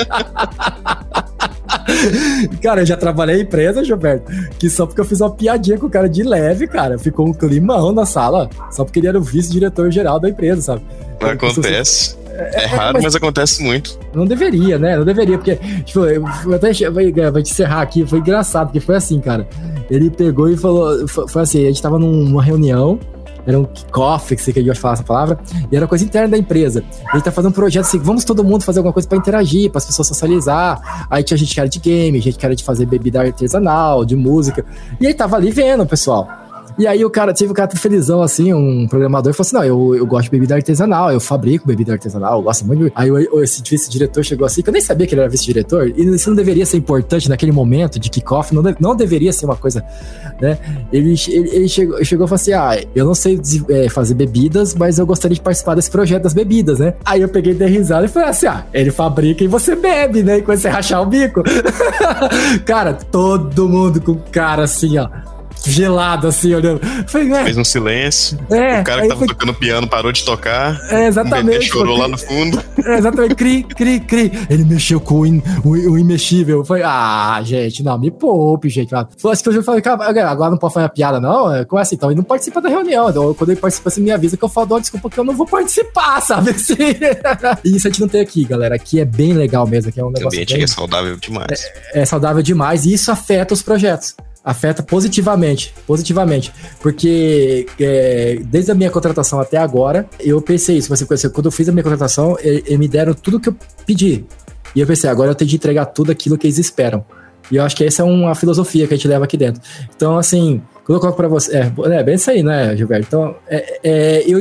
cara, eu já trabalhei em empresa, Gilberto, que só porque eu fiz uma piadinha com o cara de leve, cara, ficou um climão na sala, só porque ele era o vice-diretor geral da empresa, sabe? Acontece. É, é, raro, mas, mas, acontece muito. Não deveria, né? Não deveria, porque, tipo, eu, até vou, vou te encerrar aqui, foi engraçado, porque foi assim, cara. Ele pegou e falou, foi, assim, a gente tava numa reunião, era um kickoff, que você que de falar essa palavra, e era coisa interna da empresa. Ele tá fazendo um projeto assim, vamos todo mundo fazer alguma coisa para interagir, para as pessoas socializar. Aí tinha gente que era de game, gente que era de fazer bebida artesanal, de música. E aí tava ali vendo, pessoal. E aí o cara, tive um cara felizão, assim, um programador, falou assim: não, eu, eu gosto de bebida artesanal, eu fabrico bebida artesanal, eu gosto muito. Aí esse vice-diretor chegou assim, que eu nem sabia que ele era vice-diretor, e isso não deveria ser importante naquele momento de kickoff, não, não deveria ser uma coisa, né? Ele, ele, ele chegou, chegou e falou assim: ah, eu não sei é, fazer bebidas, mas eu gostaria de participar desse projeto das bebidas, né? Aí eu peguei de risada e falei assim: ah, ele fabrica e você bebe, né? E quando você rachar o bico. cara, todo mundo com cara assim, ó gelado, assim, olhando. Falei, é. Fez um silêncio. É, o cara que tava foi... tocando piano parou de tocar. É, exatamente. chorou lá no fundo. É, exatamente. Cri, cri, cri. Ele mexeu com o, in, o, o imexível. Foi, ah, gente, não, me poupe, gente. Assim que eu falei, agora não pode fazer a piada, não? É, como é assim? Então ele não participa da reunião. Então, quando ele participa, você me avisa que eu falo, oh, desculpa, que eu não vou participar, sabe? Assim. e isso a gente não tem aqui, galera. Aqui é bem legal mesmo. Aqui é um negócio. O ambiente bem... é saudável demais. É, é saudável demais e isso afeta os projetos afeta positivamente, positivamente, porque é, desde a minha contratação até agora, eu pensei isso, você conheceu, quando eu fiz a minha contratação, eles me deram tudo que eu pedi, e eu pensei, agora eu tenho de entregar tudo aquilo que eles esperam, e eu acho que essa é uma filosofia que a gente leva aqui dentro. Então, assim, quando eu coloco para você, é, é bem isso aí, né, Gilberto? Então, é, é, eu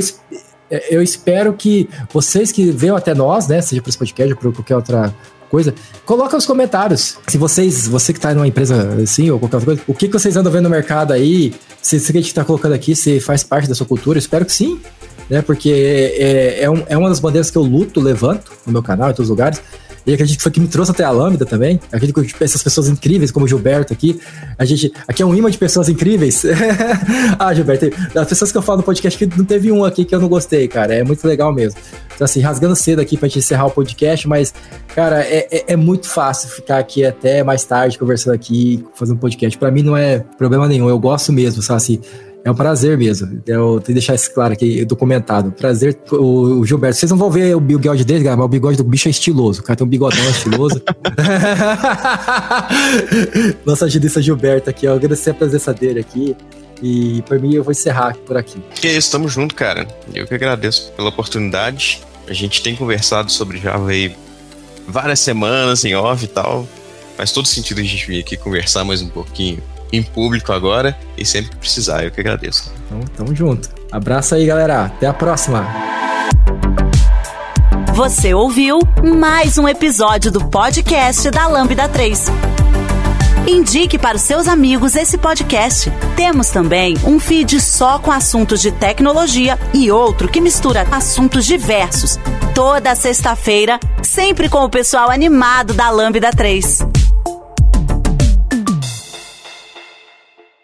é, eu espero que vocês que venham até nós, né, seja para esse podcast ou para qualquer outra coisa, coloca nos comentários. Se vocês, você que tá numa empresa assim, ou qualquer outra coisa, o que, que vocês andam vendo no mercado aí? Se, se a gente tá colocando aqui, se faz parte da sua cultura, espero que sim, né? Porque é, é, um, é uma das bandeiras que eu luto, levanto no meu canal, em todos os lugares e acredito que foi que me trouxe até a Lambda também. Acredito que essas pessoas incríveis, como o Gilberto aqui. A gente. Aqui é um imã de pessoas incríveis. ah, Gilberto, das pessoas que eu falo no podcast, que não teve um aqui que eu não gostei, cara. É muito legal mesmo. Então, assim, rasgando cedo aqui pra gente encerrar o podcast, mas, cara, é, é, é muito fácil ficar aqui até mais tarde conversando aqui, fazendo podcast. Pra mim não é problema nenhum, eu gosto mesmo, sabe? Assim, é um prazer mesmo. Eu tenho que deixar isso claro aqui, documentado. Prazer, o, o Gilberto. Vocês não vão ver o bigode dele, cara, mas o bigode do bicho é estiloso. O cara tem um bigodão estiloso. Nossa agilista Gilberto aqui, ó. Agradecer a presença dele aqui. E por mim eu vou encerrar por aqui. Que isso, tamo junto, cara. Eu que agradeço pela oportunidade. A gente tem conversado sobre Java aí várias semanas em off e tal. faz todo sentido a gente vir aqui conversar mais um pouquinho em público agora e sempre que precisar. Eu que agradeço. Então, tamo junto. Abraço aí, galera. Até a próxima. Você ouviu mais um episódio do podcast da Lambda 3. Indique para os seus amigos esse podcast. Temos também um feed só com assuntos de tecnologia e outro que mistura assuntos diversos. Toda sexta-feira, sempre com o pessoal animado da Lambda 3.